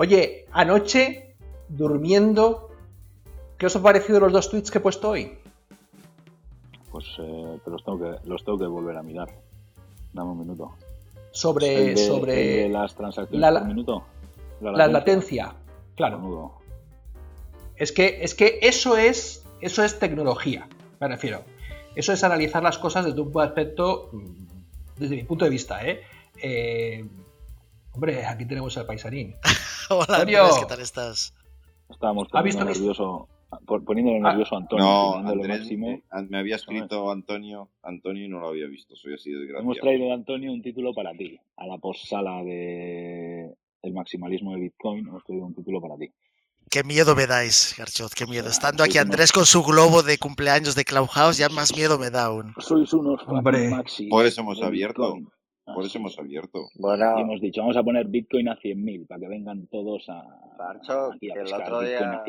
Oye, anoche, durmiendo, ¿qué os ha parecido los dos tweets que he puesto hoy? Pues eh, los, tengo que, los tengo que volver a mirar. Dame un minuto. Sobre, sobre las transacciones la, por minuto. La latencia, claro. Es que, es que eso es eso es tecnología, me refiero. Eso es analizar las cosas desde un aspecto, mm, desde mi punto de vista, ¿eh? eh hombre, aquí tenemos al paisanín. Hola, ¿qué tal estás? Estábamos poniendo nervioso, poniéndole ah. nervioso a Antonio. No, Andrés, me, me había escrito Antonio, Antonio y no lo había visto, soy así de gracia. Hemos traído de Antonio un título para ti, a la postsala de el maximalismo de Bitcoin, hemos traído un título para ti. Qué miedo me dais, Garchot, qué miedo. Estando aquí Andrés con su globo de cumpleaños de Clubhouse, ya más miedo me da aún. Sois unos Hombre, por eso hemos abierto. Por eso hemos abierto. Bueno, y hemos dicho, vamos a poner Bitcoin a 100.000 para que vengan todos a. Garchot, aquí a el otro día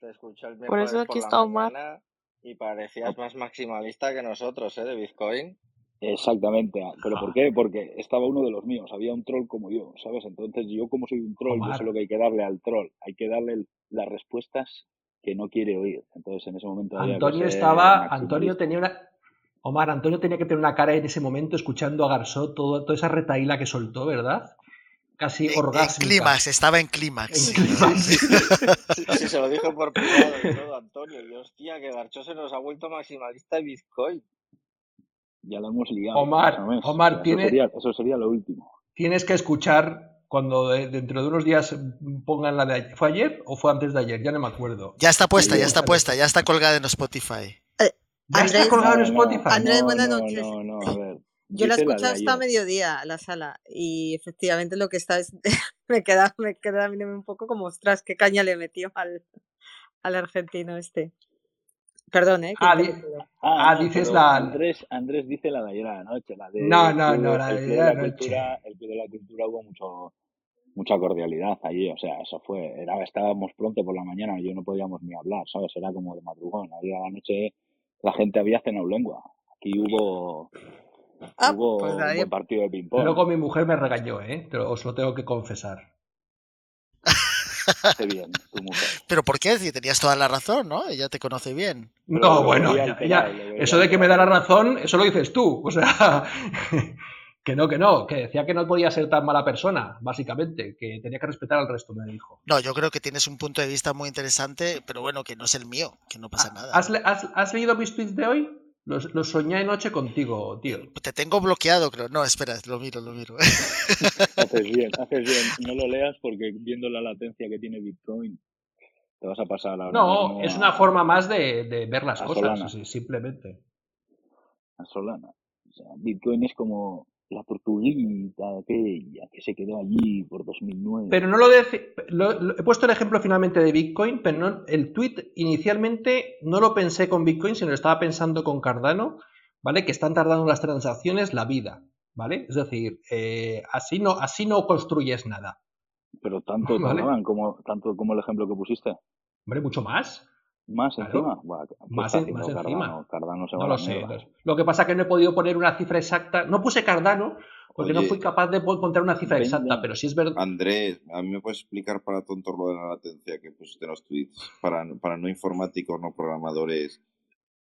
te escuché el Por eso aquí está Omar. Y parecías más maximalista que nosotros, ¿eh? De Bitcoin. Exactamente, ah, pero ¿por qué? Porque estaba uno de los míos, había un troll como yo, ¿sabes? Entonces yo como soy un troll, yo sé lo que hay que darle al troll, hay que darle las respuestas que no quiere oír. Entonces en ese momento... Antonio estaba, Antonio tenía una... Omar, Antonio tenía que tener una cara en ese momento escuchando a Garzó todo, toda esa retaíla que soltó, ¿verdad? Casi orgásmica. En clímax, estaba en clímax. sí, se lo dijo por privado y todo, Antonio. Y hostia, que Garchó se nos ha vuelto maximalista de Bitcoin ya lo hemos liado. Omar, Omar eso, sería, eso sería lo último. Tienes que escuchar cuando dentro de unos días pongan la de ayer. ¿Fue ayer o fue antes de ayer? Ya no me acuerdo. Ya está puesta, ya está puesta, ya está colgada en Spotify. ¿Ya está colgada en Spotify? Andrés, buenas noches. No, no, a ver. Yo la escuché hasta mediodía, la sala, y efectivamente lo que está es. me queda, me queda un poco como, ostras, qué caña le metió al, al argentino este. Perdón, ¿eh? Ah, ah, dices la. Andrés, Andrés dice la de ayer a la noche. La de, no, no, no, la de ayer a la noche. El pie de la cultura hubo mucho, mucha cordialidad allí, o sea, eso fue. Era, estábamos pronto por la mañana, yo no podíamos ni hablar, ¿sabes? Era como de madrugón. Ayer a la noche la gente había cenado lengua. Aquí hubo. Ah, hubo pues un buen partido de ping-pong. Luego mi mujer me regañó, ¿eh? Pero os lo tengo que confesar. bien, tu mujer. Pero ¿por qué? Si tenías toda la razón, ¿no? Ella te conoce bien. No, bueno, ya, eso de que me da la razón, eso lo dices tú. O sea, que no, que no, que decía que no podía ser tan mala persona, básicamente, que tenía que respetar al resto, me dijo. No, yo creo que tienes un punto de vista muy interesante, pero bueno, que no es el mío, que no pasa ah, nada. ¿Has, has leído mis tweets de hoy? Lo, soñé anoche contigo, tío. Te tengo bloqueado, creo. No, espera, lo miro, lo miro. haces bien, haces bien. No lo leas porque viendo la latencia que tiene Bitcoin, te vas a pasar ahora. No, es una forma más de, ver las cosas, simplemente. A Solana. O sea, Bitcoin es como la portuguita aquella que se quedó allí por 2009. Pero no lo, de, he puesto el ejemplo finalmente de Bitcoin, pero no, el tweet inicialmente no lo pensé con Bitcoin, sino lo estaba pensando con Cardano, ¿vale? Que están tardando las transacciones la vida, ¿vale? Es decir, eh, así, no, así no construyes nada. Pero tanto tardaban como, tanto como el ejemplo que pusiste. Hombre, mucho más. ¿Más encima? más, encima. no lo sé. Lo que pasa es que no he podido poner una cifra exacta. No puse Cardano porque no fui capaz de encontrar una cifra exacta, pero sí es verdad. Andrés, ¿a mí me puedes explicar para tonto lo de la latencia que pusiste en los tweets? Para, para no informáticos, no programadores.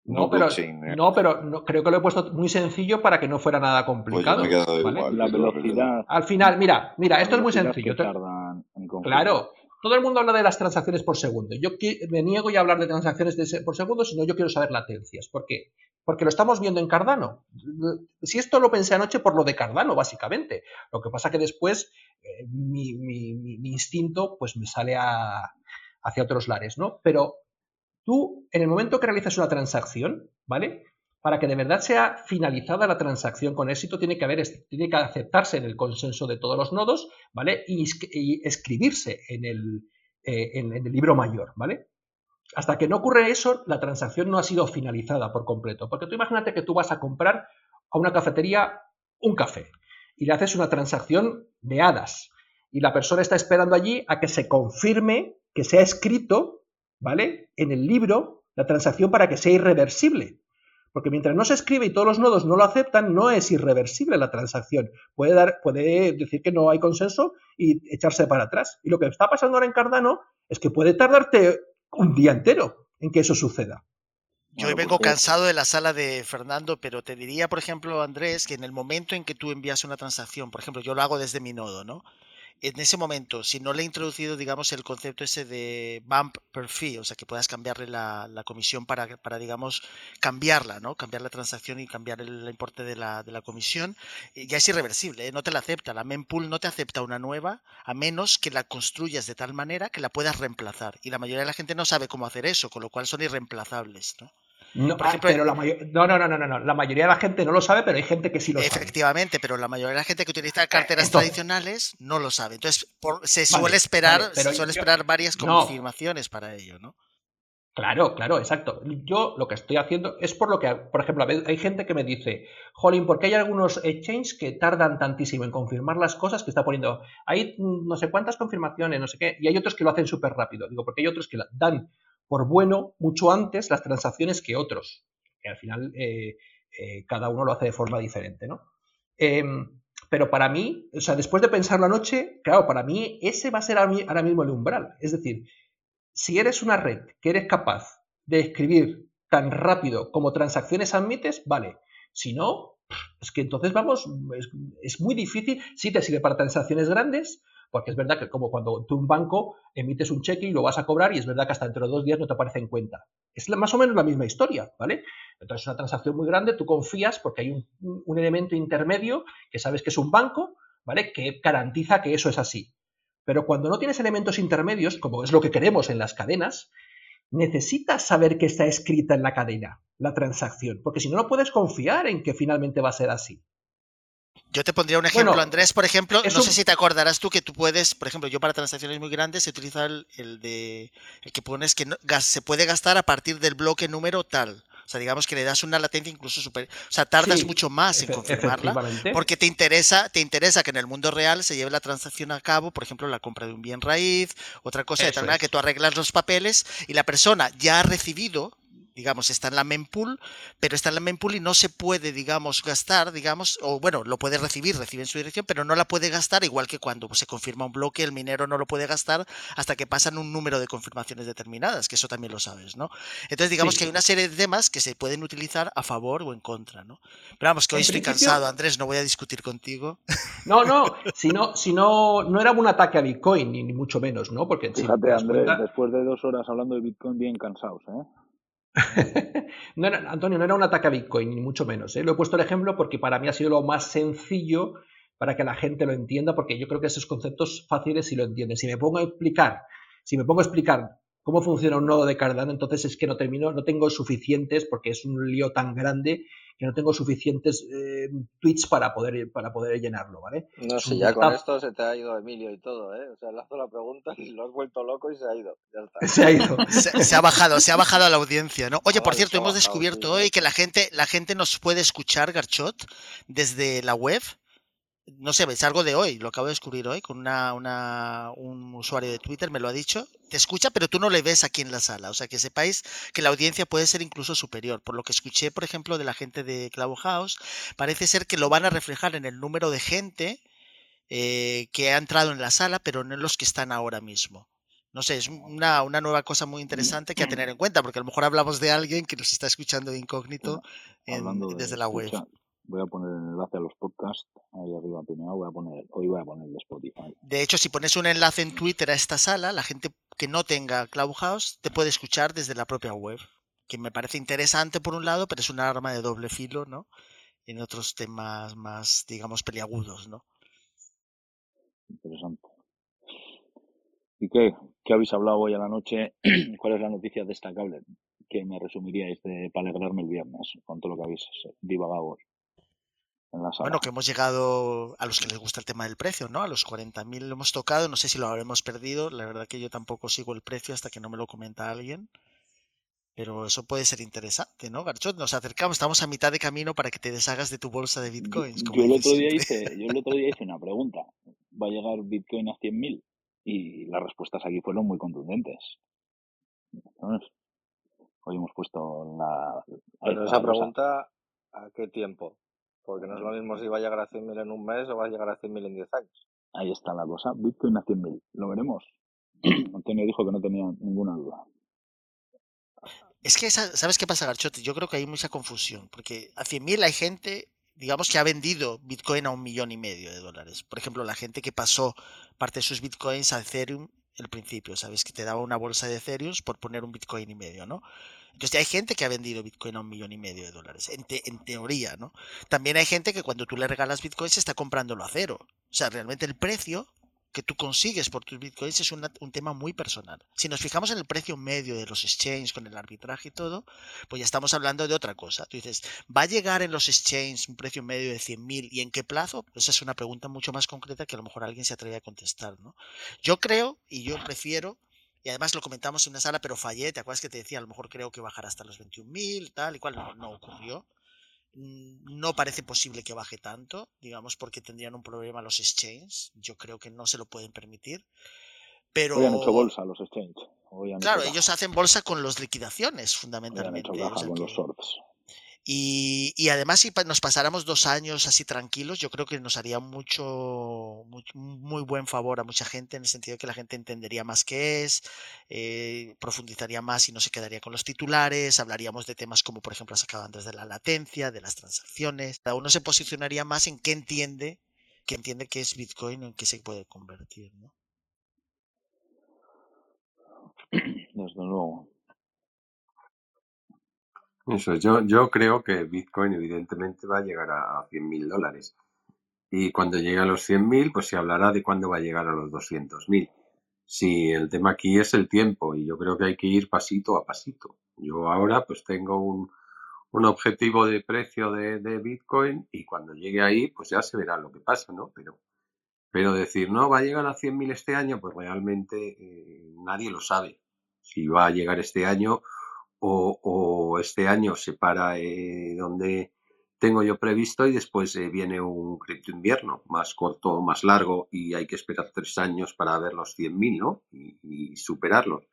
No, pero, eh. no, pero creo que lo he puesto muy sencillo para que no fuera nada pues complicado. la velocidad. Al final, mira, mira, esto es muy sencillo. Claro, todo el mundo habla de las transacciones por segundo. Yo me niego ya a hablar de transacciones por segundo, sino yo quiero saber latencias. ¿Por qué? Porque lo estamos viendo en Cardano. Si esto lo pensé anoche por lo de Cardano, básicamente. Lo que pasa que después eh, mi, instinto pues me sale hacia otros lares, ¿no? Pero tú, en el momento que realizas una transacción, ¿vale? Para que de verdad sea finalizada la transacción con éxito, tiene que, haber, tiene que aceptarse en el consenso de todos los nodos, ¿vale? Y, escribirse en el, eh, en, el, libro mayor, ¿vale? Hasta que no ocurre eso, la transacción no ha sido finalizada por completo. Porque tú imagínate que tú vas a comprar a una cafetería un café y le haces una transacción de hadas y la persona está esperando allí a que se confirme que se ha escrito, ¿vale? En el libro la transacción para que sea irreversible. Porque mientras no se escribe y todos los nodos no lo aceptan, no es irreversible la transacción. Puede, dar, puede decir que no hay consenso y echarse para atrás. Y lo que está pasando ahora en Cardano es que puede tardarte un día entero en que eso suceda. Yo hoy vengo cansado de la sala de Fernando, pero te diría, por ejemplo, Andrés, que en el momento en que tú envías una transacción, por ejemplo, yo lo hago desde mi nodo, ¿no? En ese momento, si no le he introducido, digamos, el concepto ese de bump per fee, o sea, que puedas cambiarle la, comisión para, para, digamos, cambiarla, ¿no? Cambiar la transacción y cambiar el, importe de la, de la comisión, eh, ya es irreversible, ¿eh? no te la acepta. La mempool no te acepta una nueva, a menos que la construyas de tal manera que la puedas reemplazar. Y la mayoría de la gente no sabe cómo hacer eso, con lo cual son irreemplazables, ¿no? No, ah, pero la no, no, no, no, no, la mayoría de la gente no lo sabe, pero hay gente que sí lo sabe. Efectivamente, pero la mayoría de la gente que utiliza carteras tradicionales no lo sabe. Entonces, se suele esperar, se suele esperar varias confirmaciones para ello, ¿no? Claro, claro, exacto. Yo lo que estoy haciendo es por lo que, por ejemplo, hay gente que me dice, Jolín, ¿por qué hay algunos exchanges que tardan tantísimo en confirmar las cosas que está poniendo? Hay no sé cuántas confirmaciones, no sé qué, y hay otros que lo hacen súper rápido. Digo, porque hay otros que dan por bueno mucho antes las transacciones que otros, que al final eh, eh, cada uno lo hace de forma diferente, ¿no? Em, pero para mí, o sea, después de pensar la noche, claro, para mí ese va a ser ahora mismo el umbral. Es decir, si eres una red que eres capaz de escribir tan rápido como transacciones admites, vale. Si no, es que entonces vamos, es, es muy difícil. Si te sirve para transacciones grandes, porque es verdad que como cuando tú un banco emites un cheque y lo vas a cobrar y es verdad que hasta dentro de dos días no te aparece en cuenta. Es más o menos la misma historia, ¿vale? Entonces es una transacción muy grande, tú confías porque hay un, un elemento intermedio que sabes que es un banco, ¿vale? Que garantiza que eso es así. Pero cuando no tienes elementos intermedios, como es lo que queremos en las cadenas, necesitas saber que está escrita en la cadena, la transacción, porque si no, no puedes confiar en que finalmente va a ser así. Yo te pondría un ejemplo, Andrés, por ejemplo, no sé si te acordarás tú que tú puedes, por ejemplo, yo para transacciones muy grandes he utilizado el, de el que pones que se puede gastar a partir del bloque número tal. O sea, digamos que le das una latencia incluso super, o sea, tardas mucho más en confirmarla porque te interesa, te interesa que en el mundo real se lleve la transacción a cabo, por ejemplo, la compra de un bien raíz, otra cosa de tal manera que tú arreglas los papeles y la persona ya ha recibido digamos, está en la mempool, pero está en la mempool y no se puede, digamos, gastar, digamos, o bueno, lo puede recibir, recibe en su dirección, pero no la puede gastar, igual que cuando se confirma un bloque, el minero no lo puede gastar hasta que pasan un número de confirmaciones determinadas, que eso también lo sabes, ¿no? Entonces, digamos que hay una serie de temas que se pueden utilizar a favor o en contra, ¿no? Pero vamos, que hoy estoy cansado, Andrés, no voy a discutir contigo. No, no, si no, si no, no era un ataque a Bitcoin, ni, mucho menos, ¿no? Porque Fíjate, Andrés, después de dos horas hablando de Bitcoin, bien cansados, ¿eh? Antonio, no era un ataque a Bitcoin, ni mucho menos. ¿eh? He puesto el ejemplo porque para mí ha sido lo más sencillo para que la gente lo entienda, porque yo creo que esos conceptos fáciles si lo entienden. Si me pongo a explicar, si me pongo a explicar cómo funciona un nodo de Cardano, entonces es que no termino, no tengo suficientes, porque es un lío tan grande que no tengo suficientes eh, tweets para poder, para poder llenarlo, ¿vale? No sé, ya con esto se te ha ido Emilio y todo, ¿eh? O sea, le has la pregunta y lo has vuelto loco y se ha ido. Ya está. Se ha ido. se, ha bajado, se ha bajado a la audiencia, ¿no? Oye, por cierto, hemos descubierto hoy que la gente, la gente nos puede escuchar, Garchot, desde la web no sé, es algo de hoy, lo acabo de descubrir hoy con una, una, un usuario de Twitter, me lo ha dicho. Te escucha, pero tú no le ves aquí en la sala. O sea, que sepáis que la audiencia puede ser incluso superior. Por lo que escuché, por ejemplo, de la gente de Clubhouse, parece ser que lo van a reflejar en el número de gente eh, que ha entrado en la sala, pero no en los que están ahora mismo. No sé, es una, una, nueva cosa muy interesante que a tener en cuenta, porque a lo mejor hablamos de alguien que nos está escuchando de incógnito desde la web voy a poner el enlace a los podcasts ahí arriba primero voy a poner hoy voy a poner el de Spotify. De hecho si pones un enlace en Twitter a esta sala la gente que no tenga Clubhouse te puede escuchar desde la propia web que me parece interesante por un lado pero es un arma de doble filo no en otros temas más digamos peliagudos no interesante. Y qué qué habéis hablado hoy a la noche cuál es la noticia destacable que me resumiríais de, para alegrarme el viernes con todo lo que habéis divagado hoy bueno, que hemos llegado a los que les gusta el tema del precio, ¿no? A los 40.000 lo hemos tocado, no sé si lo habremos perdido, la verdad que yo tampoco sigo el precio hasta que no me lo comenta alguien. Pero eso puede ser interesante, ¿no, Garchot? Nos acercamos, estamos a mitad de camino para que te deshagas de tu bolsa de bitcoins. yo, el otro día hice, yo el otro día hice una pregunta. ¿Va a llegar Bitcoin a 100.000? Y las respuestas aquí fueron muy contundentes. Con Hoy hemos puesto la... Pero esa pregunta, ¿a qué tiempo? Porque no es lo mismo si va a llegar a 100.000 en un mes o va a llegar a 100.000 en 10 años. Ahí está la cosa. Bitcoin a 100.000. Lo veremos. Antonio dijo que no tenía ninguna duda. Es que, ¿sabes qué pasa, Garchote? Yo creo que hay mucha confusión, porque a 100.000 hay gente, digamos, que ha vendido Bitcoin a un millón y medio de dólares. Por ejemplo, la gente que pasó parte de sus Bitcoins a Ethereum el principio, ¿sabes? Que te daba una bolsa de Ethereum por poner un Bitcoin y medio, ¿no? Entonces hay gente que ha vendido Bitcoin a un millón y medio de dólares, en, en, teoría, ¿no? También hay gente que cuando tú le regalas Bitcoin se está comprándolo a cero. O sea, realmente el precio que tú consigues por tus bitcoins es un tema muy personal. Si nos fijamos en el precio medio de los exchanges con el arbitraje y todo, pues ya estamos hablando de otra cosa. Tú dices, ¿va a llegar en los exchanges un precio medio de 100.000 y en qué plazo? Pues esa es una pregunta mucho más concreta que a lo mejor alguien se atreve a contestar, ¿no? Yo creo y yo prefiero y además lo comentamos en una sala, pero fallé. ¿Te acuerdas que te decía? A lo mejor creo que bajará hasta los 21.000, tal y cual. No, no ocurrió. No parece posible que baje tanto, digamos, porque tendrían un problema los exchanges. Yo creo que no se lo pueden permitir. Pero... Hoy han hecho bolsa los exchanges. claro, ellos hacen bolsa con las liquidaciones, fundamentalmente. con los shorts. Y, además, si nos pasáramos dos años así tranquilos, yo creo que nos haría mucho, muy, buen favor a mucha gente, en el sentido de que la gente entendería más qué es, eh, profundizaría más y no se quedaría con los titulares, hablaríamos de temas como, por ejemplo, las antes de la latencia, de las transacciones. Cada uno se posicionaría más en qué entiende, qué entiende qué es Bitcoin, en qué se puede convertir. ¿no? Desde luego. Eso, yo, yo creo que Bitcoin evidentemente va a llegar a, 100.000 dólares. Y cuando llegue a los 100.000, pues se hablará de cuándo va a llegar a los 200.000. Sí, el tema aquí es el tiempo y yo creo que hay que ir pasito a pasito. Yo ahora pues tengo un, un objetivo de precio de, de, Bitcoin y cuando llegue ahí pues ya se verá lo que pasa, ¿no? Pero, pero decir, no, va a llegar a 100.000 este año, pues realmente eh, nadie lo sabe. Si va a llegar este año o, este año se para eh, donde tengo yo previsto y después eh, viene un cripto invierno más corto, o más largo y hay que esperar tres años para ver los 100.000, ¿no? Y, superarlos.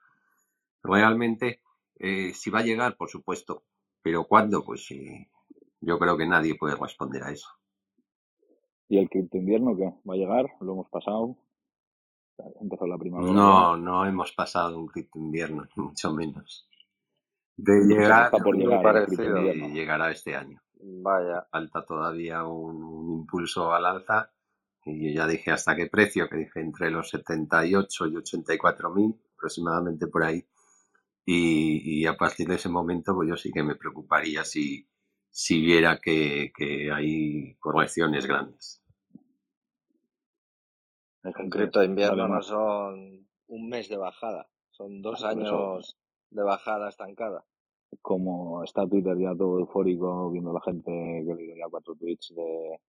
Realmente, eh, si va a llegar, por supuesto, pero ¿cuándo? Pues yo creo que nadie puede responder a eso. ¿Y el cripto invierno qué? ¿Va a llegar? ¿Lo hemos pasado? Empezó la primavera. No, no hemos pasado un cripto invierno, mucho menos de llegar, por llegará este año. Vaya. Falta todavía un, impulso al alza y yo ya dije hasta qué precio, que dije entre los 78 y 84 mil, aproximadamente por ahí. Y, a partir de ese momento, pues yo sí que me preocuparía si, si viera que, hay correcciones grandes. En concreto, invierno no son un mes de bajada, son dos años de bajada estancada. Como está Twitter ya todo eufórico, viendo la gente que le ya cuatro tweets de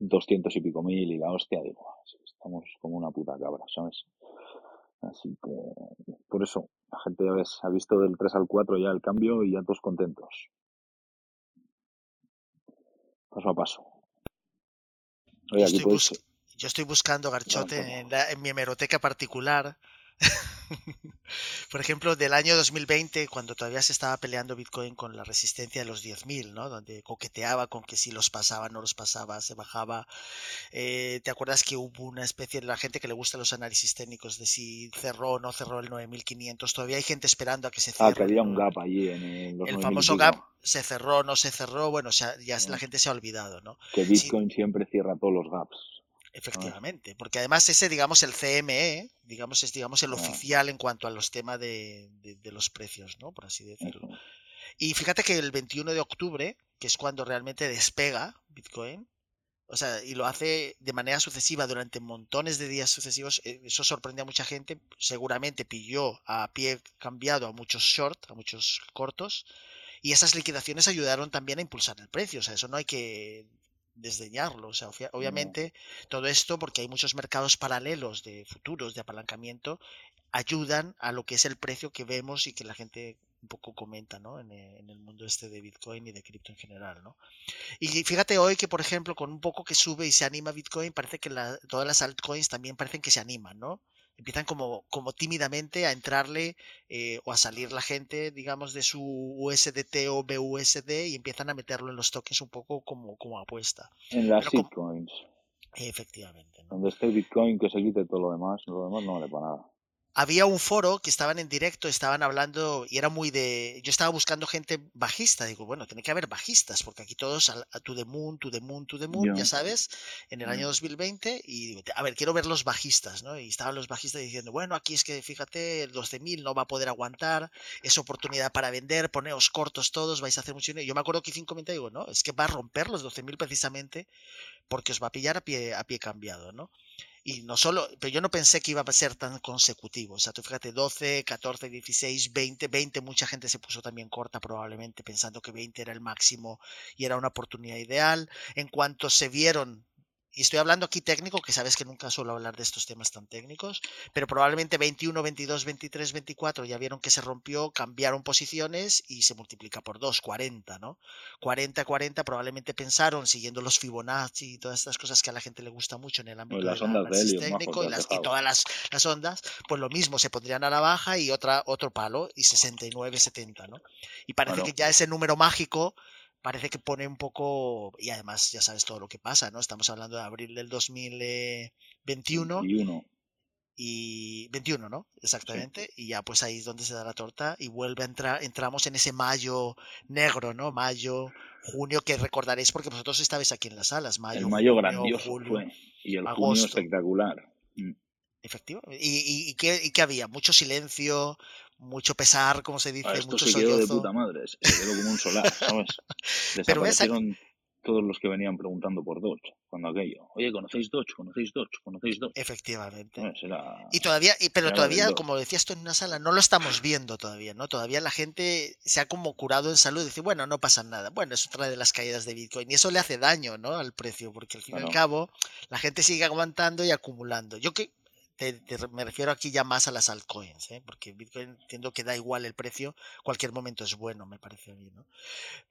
200 y pico mil y la hostia, digo, estamos como una puta cabra, ¿sabes? Así que, por eso, la gente ya ves, ha visto del 3 al 4 ya el cambio y ya todos contentos. Paso a paso. yo, estoy buscando Garchote en, en mi hemeroteca particular Por ejemplo, del año 2020, cuando todavía se estaba peleando Bitcoin con la resistencia de los 10.000, ¿no? Donde coqueteaba con que si los pasaba, no los pasaba, se bajaba. Eh, ¿Te acuerdas que hubo una especie de la gente que le gusta los análisis técnicos de si cerró o no cerró el 9.500? Todavía hay gente esperando a que se cierre. Ah, que había un gap allí en el, famoso gap se cerró, no se cerró, bueno, ya la gente se ha olvidado, ¿no? Que Bitcoin siempre cierra todos los gaps. Efectivamente, porque además ese, digamos, el CME, digamos, es digamos el oficial en cuanto a los temas de, los precios, ¿no? Por así decirlo. Y fíjate que el 21 de octubre, que es cuando realmente despega Bitcoin, o sea, y lo hace de manera sucesiva durante montones de días sucesivos, eh, eso sorprende a mucha gente, seguramente pilló a pie cambiado a muchos short, a muchos cortos, y esas liquidaciones ayudaron también a impulsar el precio, o sea, eso no hay que desdeñarlo. O sea, obviamente todo esto, porque hay muchos mercados paralelos de futuros, de apalancamiento, ayudan a lo que es el precio que vemos y que la gente un poco comenta ¿no? en, eh, el mundo este de Bitcoin y de cripto en general. ¿no? Y fíjate hoy que, por ejemplo, con un poco que sube y se anima Bitcoin, parece que todas las altcoins también parecen que se animan, ¿no? Empiezan como, como tímidamente a entrarle eh, o a salir la gente, digamos, de su USDT o BUSD y empiezan a meterlo en los tokens un poco como, como apuesta. En las shitcoins. Efectivamente. ¿no? Donde esté Bitcoin, que se quite todo lo demás, lo demás no vale para nada había un foro que estaban en directo, estaban hablando y era muy de. Yo estaba buscando gente bajista. Digo, bueno, tiene que haber bajistas, porque aquí todos a, To The Moon, To The Moon, To The Moon, ya sabes, en el año 2020. Y digo, a ver, quiero ver los bajistas, ¿no? Y estaban los bajistas diciendo, bueno, aquí es que fíjate, el 12.000 no va a poder aguantar, es oportunidad para vender, poneos cortos todos, vais a hacer mucho dinero. Yo me acuerdo que hice un comentario, digo, no, es que va a romper los 12.000 precisamente porque os va a pillar a pie, a pie cambiado, ¿no? Y no solo, pero yo no pensé que iba a ser tan consecutivo. O sea, tú fíjate, 12, 14, 16, 20, 20, mucha gente se puso también corta probablemente pensando que 20 era el máximo y era una oportunidad ideal. En cuanto se vieron y estoy hablando aquí técnico, que sabes que nunca suelo hablar de estos temas tan técnicos, pero probablemente 21, 22, 23, 24 ya vieron que se rompió, cambiaron posiciones y se multiplica por 2, 40, ¿no? 40, 40 probablemente pensaron, siguiendo los Fibonacci y todas estas cosas que a la gente le gusta mucho en el ámbito las ondas de técnico y, las, y, todas las, las, ondas, pues lo mismo, se pondrían a la baja y otra, otro palo y 69, 70, ¿no? Y parece que ya ese número mágico parece que pone un poco, y además ya sabes todo lo que pasa, ¿no? Estamos hablando de abril del 2021. 21. Y 21, ¿no? Exactamente. Y ya pues ahí es donde se da la torta y vuelve a entrar, entramos en ese mayo negro, ¿no? Mayo, junio, que recordaréis porque vosotros estabais aquí en las salas. Mayo, el mayo grandioso fue. Y el junio espectacular. Efectivamente. ¿Y, y, qué, ¿Y, qué, había? Mucho silencio, mucho pesar, como se dice, esto mucho se quedó de puta madre, se quedó como un solar, ¿sabes? Desaparecieron todos los que venían preguntando por Dodge, cuando aquello, oye, ¿conocéis Dodge? ¿Conocéis Dodge? ¿Conocéis Dodge? Efectivamente. y todavía, y, pero todavía, como decías tú en una sala, no lo estamos viendo todavía, ¿no? Todavía la gente se ha como curado en salud dice, bueno, no pasa nada. Bueno, es otra de las caídas de Bitcoin y eso le hace daño, ¿no? Al precio, porque al fin y al cabo la gente sigue aguantando y acumulando. Yo que me refiero aquí ya más a las altcoins, ¿eh? porque Bitcoin entiendo que da igual el precio, cualquier momento es bueno, me parece a mí. ¿no?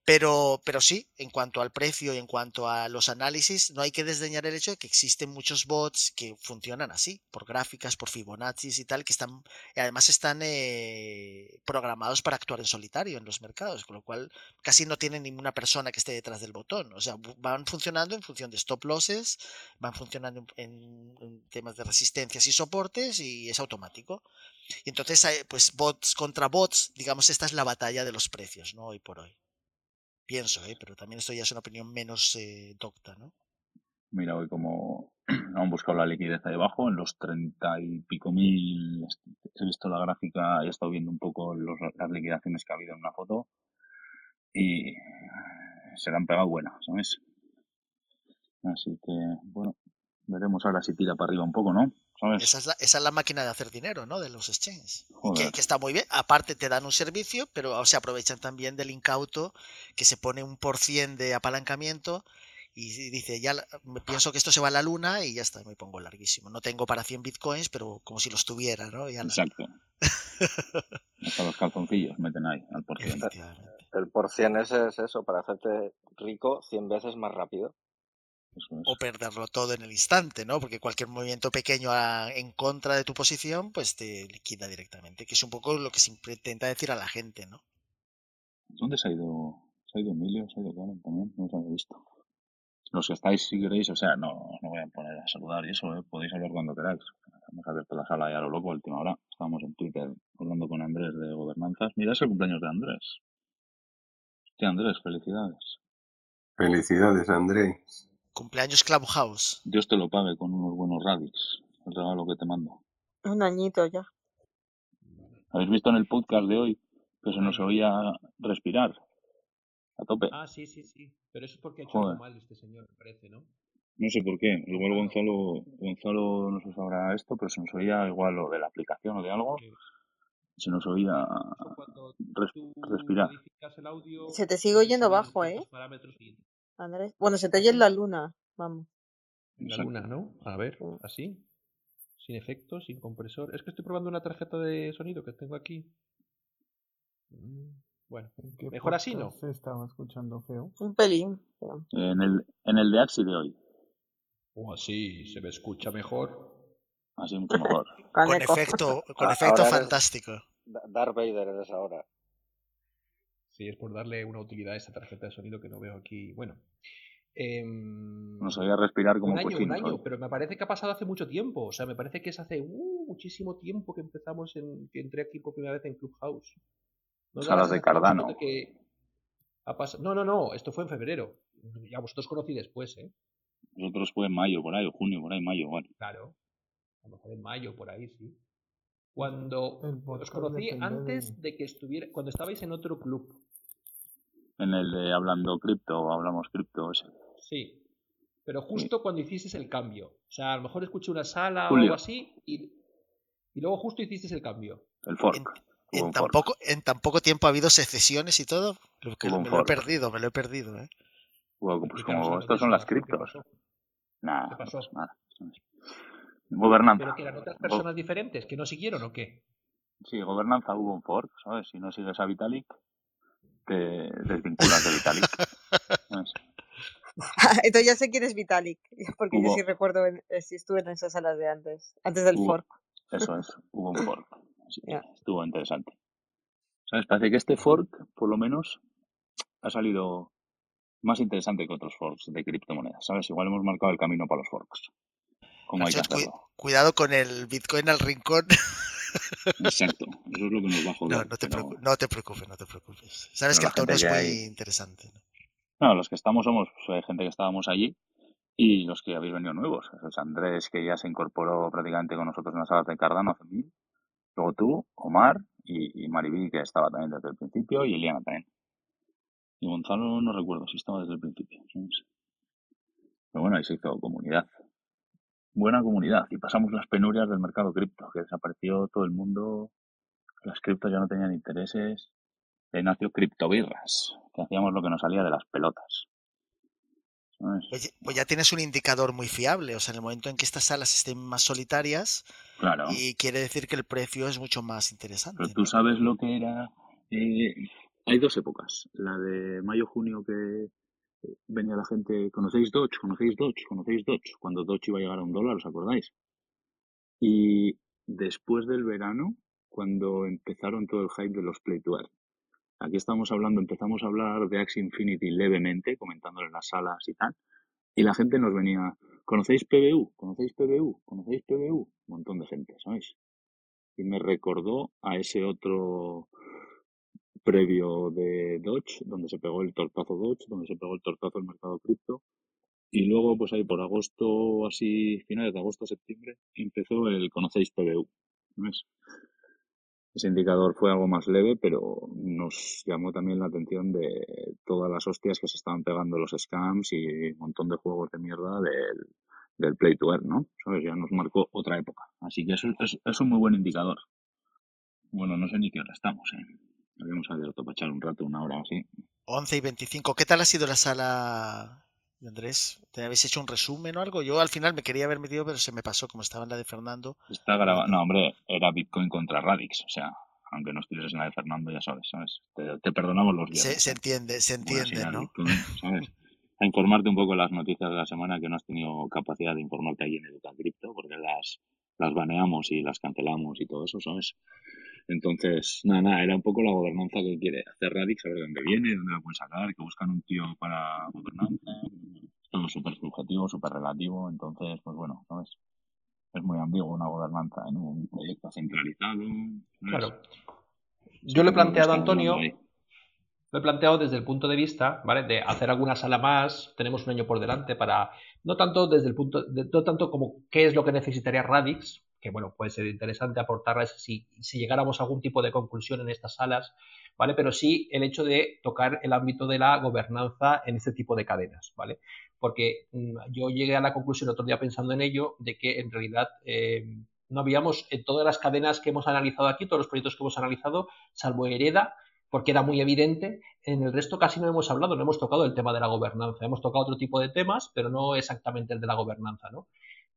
Pero, pero sí, en cuanto al precio y en cuanto a los análisis, no hay que desdeñar el hecho de que existen muchos bots que funcionan así, por gráficas, por Fibonacci y tal, que están, además están eh, programados para actuar en solitario en los mercados, con lo cual casi no tienen ninguna persona que esté detrás del botón. O sea, van funcionando en función de stop losses, van funcionando en, en temas de resistencias y soportes y es automático. Y entonces, pues bots contra bots, digamos, esta es la batalla de los precios, ¿no? Hoy por hoy. Pienso, ¿eh? Pero también esto ya es una opinión menos eh, docta, ¿no? Mira, hoy como han buscado la liquidez ahí abajo, en los treinta y pico mil, he visto la gráfica, he estado viendo un poco las liquidaciones que ha habido en una foto y se le han pegado buenas, ¿sabes? Así que, bueno, veremos ahora si tira para arriba un poco, ¿no? Esa es, la, esa es, la, máquina de hacer dinero, ¿no? De los exchanges. Que, que, está muy bien. Aparte te dan un servicio, pero se aprovechan también del incauto, que se pone un por cien de apalancamiento y dice, ya me pienso que esto se va a la luna y ya está, me pongo larguísimo. No tengo para 100 bitcoins, pero como si los tuviera, ¿no? Exacto. Hasta los calzoncillos meten ahí al por cien. El por cien es, es eso, para hacerte rico 100 veces más rápido o perderlo todo en el instante, ¿no? Porque cualquier movimiento pequeño en contra de tu posición, pues te liquida directamente, que es un poco lo que se intenta decir a la gente, ¿no? ¿Dónde se ha ido? ¿Se ha ido Emilio? ¿Se ha ido Karen también? No os había visto. Los que estáis, si queréis, o sea, no, no voy a poner a saludar y eso, ¿eh? podéis hablar cuando queráis. Hemos abierto la sala ya a lo loco a última hora. Estábamos en Twitter hablando con Andrés de gobernanzas. Mira, es el cumpleaños de Andrés. Hostia, Andrés, felicidades. Felicidades, Andrés. Cumpleaños Clubhouse. Dios te lo pague con unos buenos radix. El regalo que te mando. Un añito ya. ¿Habéis visto en el podcast de hoy que se nos oía respirar? A tope. Ah, sí, sí, sí. Pero eso es porque ha hecho algo mal este señor, me parece, ¿no? No sé por qué. Igual Gonzalo, Gonzalo no se sabrá esto, pero se nos oía igual lo de la aplicación o de algo. Se nos oía respirar. Se te sigue oyendo bajo, ¿eh? Andrés. Bueno, se te oye en la luna, vamos. La luna, ¿no? A ver, así. Sin efectos, sin compresor. Es que estoy probando una tarjeta de sonido que tengo aquí. Mm, bueno, mejor así, ¿no? Se estaba escuchando feo. Un pelín. En el, en el de Axi de hoy. O oh, así, se me escucha mejor. Así mucho mejor. con efecto, con efecto fantástico. Darth Vader eres ahora. Sí, es por darle una utilidad a esa tarjeta de sonido que no veo aquí. Bueno. Eh, no sabía respirar como un año, un año, pero me parece que ha pasado hace mucho tiempo. O sea, me parece que es hace uh, muchísimo tiempo que empezamos en que entré aquí por primera vez en Clubhouse. ¿No Salas de Cardano. No, no, no, esto fue en febrero. Ya vosotros conocí después, ¿eh? Nosotros fue en mayo, por ahí, o junio, por ahí, mayo, bueno. Claro. A lo mejor en mayo, por ahí, sí. Cuando os conocí antes de que estuviera, cuando estabais en otro club. En el de Hablando Cripto, Hablamos Cripto, ese. Sí. Pero justo cuando hiciste el cambio. O sea, a lo mejor escuché una sala o algo así y, y luego justo hiciste el cambio. El fork. En, tan, poco, en tan poco tiempo ha habido secesiones y todo. me lo he perdido, me lo he perdido, ¿eh? pues como estos son las criptos. Nada, ¿Qué pasó? nada. Gobernanza. ¿Pero que eran otras personas diferentes que no siguieron o qué? Sí, gobernanza hubo un fork, ¿sabes? Si no sigues a Vitalik, te desvinculas de Vitalik. Entonces ya sé quién es Vitalik, porque yo sí recuerdo eh, si estuve en esas salas de antes, antes del fork. Eso es, hubo un fork. Estuvo interesante. ¿Sabes? Parece que este fork, por lo menos, ha salido más interesante que otros forks de criptomonedas. ¿Sabes? Igual hemos marcado el camino para los forks. Como hay que hacerlo. cuidado con el Bitcoin al rincón. Exacto, eso es lo que nos va a joder. No, no, te, preocupes, no te preocupes, no te preocupes. Sabes que el tono es muy interesante. ¿no? los que estamos somos pues, gente que estábamos allí y los que habéis venido nuevos. Es Andrés, que ya se incorporó prácticamente con nosotros en la sala de Cardano hace mil. Luego tú, Omar y, y Maribí, que estaba también desde el principio, y Eliana también. Y Gonzalo no recuerdo si estaba desde el principio. Pero bueno, ahí se hizo comunidad. Buena comunidad. Y pasamos las penurias del mercado cripto, que desapareció todo el mundo. Las criptos ya no tenían intereses. Ahí nació Criptobirras, que hacíamos lo que nos salía de las pelotas. Pues, pues, ya tienes un indicador muy fiable, o sea, en el momento en que estas salas estén más solitarias, claro. y quiere decir que el precio es mucho más interesante. Pero tú sabes lo que era eh, hay dos épocas. La de mayo-junio que eh, venía la gente, ¿conocéis Dodge? ¿Conocéis Dodge? ¿Conocéis Dodge? Cuando Dodge iba a llegar a un dólar, ¿os acordáis? Y después del verano, cuando empezaron todo el hype de los Play to. Aquí estamos hablando, empezamos a hablar de Axie Infinity levemente, comentándolo en las salas y tal. Y la gente nos venía, ¿conocéis PBU? ¿Conocéis PBU? ¿Conocéis PBU? Un montón de gente, ¿sabéis? Y me recordó a ese otro previo de Dodge, donde se pegó el tortazo Dodge, donde se pegó el tortazo el mercado cripto. Y luego, pues ahí por agosto, así, finales de agosto, septiembre, empezó el Conocéis PBU. Ese indicador fue algo más leve, pero nos llamó también la atención de todas las hostias que se estaban pegando los scams y un montón de juegos de mierda del, del Play to Earn, ¿no? ¿Sabes? Ya nos marcó otra época. Así que eso es, es un muy buen indicador. Bueno, no sé ni qué hora estamos, ¿eh? Habíamos abierto para echar un rato, una hora así. 11 y 25. ¿Qué tal ha sido la sala, Andrés? ¿Te habéis hecho un resumen o algo? Yo al final me quería haber metido, pero se me pasó como estaba en la de Fernando. Está grabado. No, hombre, era Bitcoin contra Radix. O sea, aunque no estuvieses en la de Fernando, ya sabes, ¿sabes? Te, perdonamos los días. Se, se, entiende, se entiende, ¿no? ¿sabes? A informarte un poco las noticias de la semana que no has tenido capacidad de informarte ahí en Educacripto, porque las, las baneamos y las cancelamos y todo eso, ¿sabes? Entonces, nada, nada, era un poco la gobernanza que quiere hacer Radix, saber dónde viene, dónde la pueden sacar, que buscan un tío para gobernanza. Todo súper subjetivo, súper relativo. Entonces, pues bueno, ¿sabes? Es muy ambiguo una gobernanza en un proyecto centralizado. Claro. Yo le he planteado a Antonio, lo he planteado desde el punto de vista, ¿vale? De hacer alguna sala más, tenemos un año por delante para, no tanto desde el punto, de, no tanto como qué es lo que necesitaría Radix, que bueno, puede ser interesante aportarles si, si llegáramos a algún tipo de conclusión en estas salas, ¿vale? Pero sí el hecho de tocar el ámbito de la gobernanza en este tipo de cadenas, ¿vale? Porque mm, yo llegué a la conclusión otro día pensando en ello, de que en realidad eh, no habíamos en todas las cadenas que hemos analizado aquí, todos los proyectos que hemos analizado, salvo Hereda, porque era muy evidente, en el resto casi no hemos hablado, no hemos tocado el tema de la gobernanza, hemos tocado otro tipo de temas, pero no exactamente el de la gobernanza, ¿no?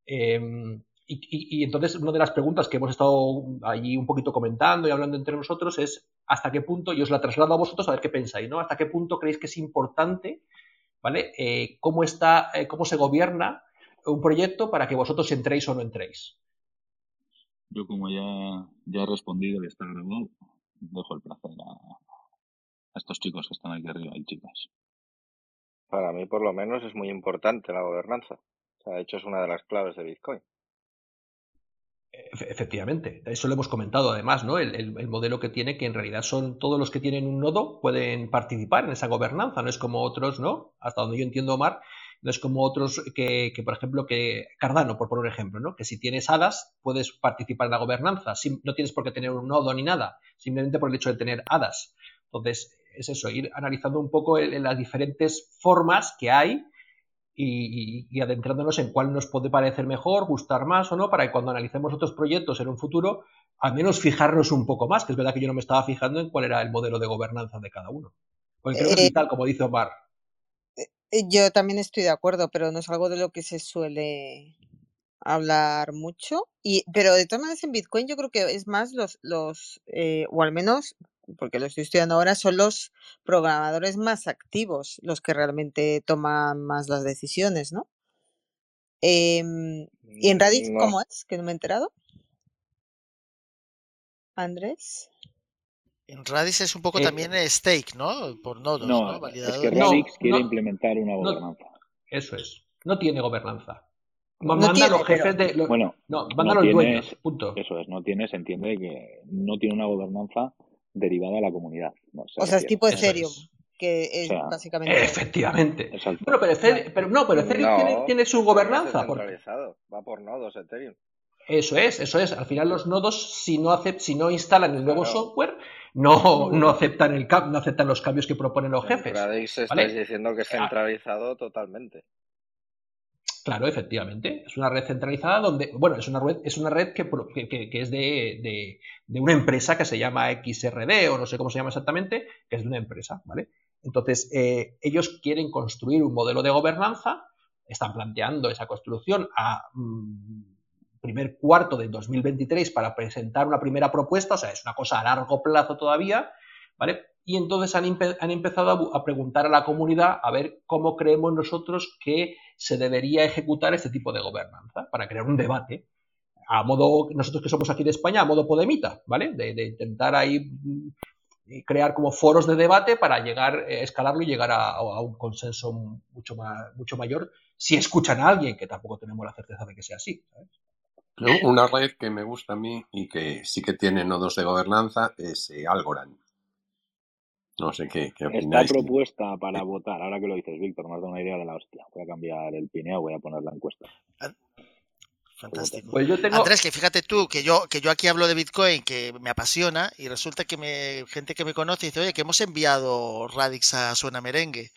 Eh, y, entonces una de las preguntas que hemos estado allí un poquito comentando y hablando entre nosotros es hasta qué punto, y os la traslado a vosotros a ver qué pensáis, ¿no? Hasta qué punto creéis que es importante, ¿vale? Eh, cómo está, eh, cómo se gobierna un proyecto para que vosotros entréis o no entréis. Yo como ya, ya he respondido y está grabado, dejo el placer a, estos chicos que están aquí arriba y chicas. Para mí, por lo menos, es muy importante la gobernanza. O sea, de hecho, es una de las claves de Bitcoin. Efectivamente, eso lo hemos comentado además, ¿no? El, modelo que tiene que en realidad son todos los que tienen un nodo pueden participar en esa gobernanza, no es como otros, ¿no? Hasta donde yo entiendo, Omar, no es como otros que, por ejemplo, que Cardano, por poner un ejemplo, ¿no? Que si tienes hadas puedes participar en la gobernanza, no tienes por qué tener un nodo ni nada, simplemente por el hecho de tener hadas. Entonces, es eso, ir analizando un poco las diferentes formas que hay y, adentrándonos en cuál nos puede parecer mejor, gustar más o no, para que cuando analicemos otros proyectos en un futuro, al menos fijarnos un poco más, que es verdad que yo no me estaba fijando en cuál era el modelo de gobernanza de cada uno. Porque creo que es eh, vital, como dice Omar. Eh, yo también estoy de acuerdo, pero no es algo de lo que se suele hablar mucho. Y, pero de todas maneras en Bitcoin yo creo que es más los, los eh, o al menos porque lo estoy estudiando ahora, son los programadores más activos los que realmente toman más las decisiones, ¿no? Em, ¿Y en Radix mm, cómo es? Que no me he enterado. Andrés. En Radix es un poco eh, también stake, ¿no? Por nodos, ¿no? ¿no? Es que Radix quiere implementar una gobernanza. eso es. No tiene gobernanza. Manda los jefes de. bueno, no, manda los dueños. Punto. Eso es, no tiene, se entiende que no tiene una gobernanza derivada de la comunidad. o sea, es tipo Ethereum, que es básicamente... Efectivamente. Bueno, pero, Ethereum, pero no, pero Ethereum tiene, su gobernanza. Va por nodos Ethereum. Eso es, eso es. Al final los nodos, si no, si no instalan el nuevo software, no, no, aceptan el no aceptan los cambios que proponen los jefes. Radix estáis diciendo que es ah. centralizado totalmente. Claro, efectivamente. Es una red centralizada donde, bueno, es una red, es una red que, es de, una empresa que se llama XRD o no sé cómo se llama exactamente, que es de una empresa, ¿vale? Entonces, eh, ellos quieren construir un modelo de gobernanza, están planteando esa construcción a mm, primer cuarto de 2023 para presentar una primera propuesta, o sea, es una cosa a largo plazo todavía, ¿vale? Y entonces han, empezado a, preguntar a la comunidad a ver cómo creemos nosotros que se debería ejecutar este tipo de gobernanza para crear un debate. A modo, nosotros que somos aquí de España, a modo podemita, ¿vale? De, intentar ahí mm, crear como foros de debate para llegar, eh, escalarlo y llegar a, un consenso mucho, más, mucho mayor si escuchan a alguien, que tampoco tenemos la certeza de que sea así. Una red que me gusta a mí y que sí que tiene nodos de gobernanza es eh, Algorand. No sé qué, qué Está propuesta para votar, ahora que lo dices, Víctor, me has dado una idea de la hostia. Voy a cambiar el pineo, voy a poner la encuesta. Ah, fantástico. Pues yo tengo... Andrés, que fíjate tú, que yo, que yo aquí hablo de Bitcoin, que me apasiona, y resulta que me, gente que me conoce dice, oye, que hemos enviado Radix a Suena Merengue.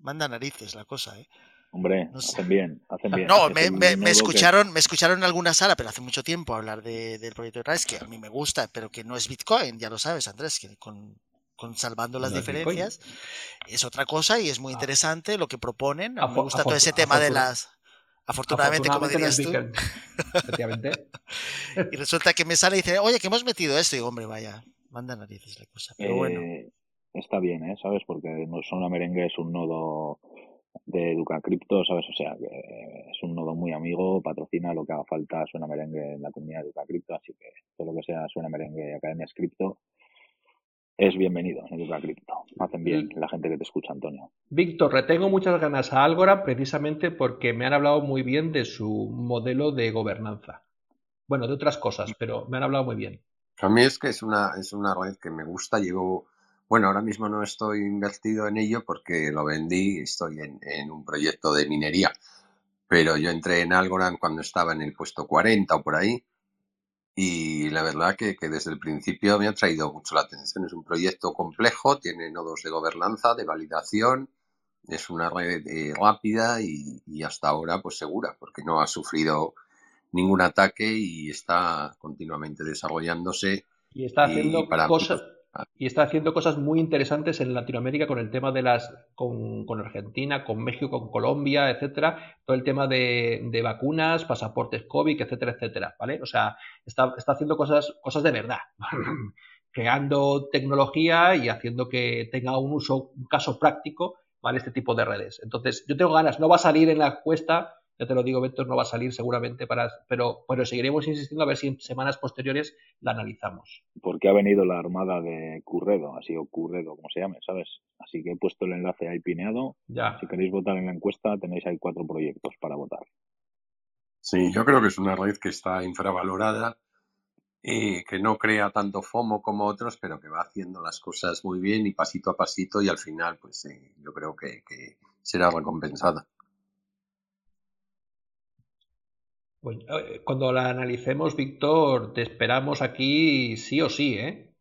Manda narices la cosa, ¿eh? Hombre, hacen bien, hacen bien. No, me, me, escucharon, me escucharon en alguna sala, pero hace mucho tiempo hablar de, del proyecto de Radix, que a mí me gusta, pero que no es Bitcoin, ya lo sabes, Andrés, que con salvando las diferencias, es otra cosa y es muy interesante lo que proponen. me gusta todo ese tema de las... Afortunadamente, como dirías tú. y resulta que me sale y dice, oye, que hemos metido esto. Y digo, hombre, vaya, manda narices la cosa. Pero bueno. Eh, está bien, ¿eh? ¿Sabes? Porque Zona Merengue es un nodo de Educa Cripto, ¿sabes? O sea, que es un nodo muy amigo, patrocina lo que haga falta Suena Merengue en la comunidad de Educa Cripto, así que todo lo que sea Suena Merengue y Academias Cripto es bienvenido en Educa Cripto. Hacen bien la gente que te escucha, Antonio. Víctor, retengo muchas ganas a Algorand precisamente porque me han hablado muy bien de su modelo de gobernanza. Bueno, de otras cosas, pero me han hablado muy bien. A mí es que es una, es una red que me gusta. Llevo, bueno, ahora mismo no estoy invertido en ello porque lo vendí, estoy en, en un proyecto de minería. Pero yo entré en Algorand cuando estaba en el puesto 40 o por ahí y la verdad que, desde el principio me ha traído mucho la atención. Es un proyecto complejo, tiene nodos de gobernanza, de validación, es una red eh, rápida y, hasta ahora pues segura, porque no ha sufrido ningún ataque y está continuamente desarrollándose. Y está haciendo cosas, y está haciendo cosas muy interesantes en Latinoamérica con el tema de las con, Argentina, con México, con Colombia, etcétera, todo el tema de, vacunas, pasaportes COVID, etcétera, etcétera, ¿vale? O sea, está, está haciendo cosas, cosas de verdad, creando tecnología y haciendo que tenga un uso, un caso práctico, ¿vale? Este tipo de redes. Entonces, yo tengo ganas, no va a salir en la encuesta, Ya te lo digo, Vector no va a salir seguramente, para, pero, pero seguiremos insistiendo a ver si en semanas posteriores la analizamos. Porque ha venido la armada de Curredo, ha sido Curredo, como se llame, ¿sabes? Así que he puesto el enlace ahí pineado. Ya. Si queréis votar en la encuesta, tenéis ahí cuatro proyectos para votar. Sí, yo creo que es una red que está infravalorada y que no crea tanto FOMO como otros, pero que va haciendo las cosas muy bien y pasito a pasito y al final, pues yo creo que, será recompensada. Cuando la analicemos, Víctor, te esperamos aquí sí o sí, ¿eh?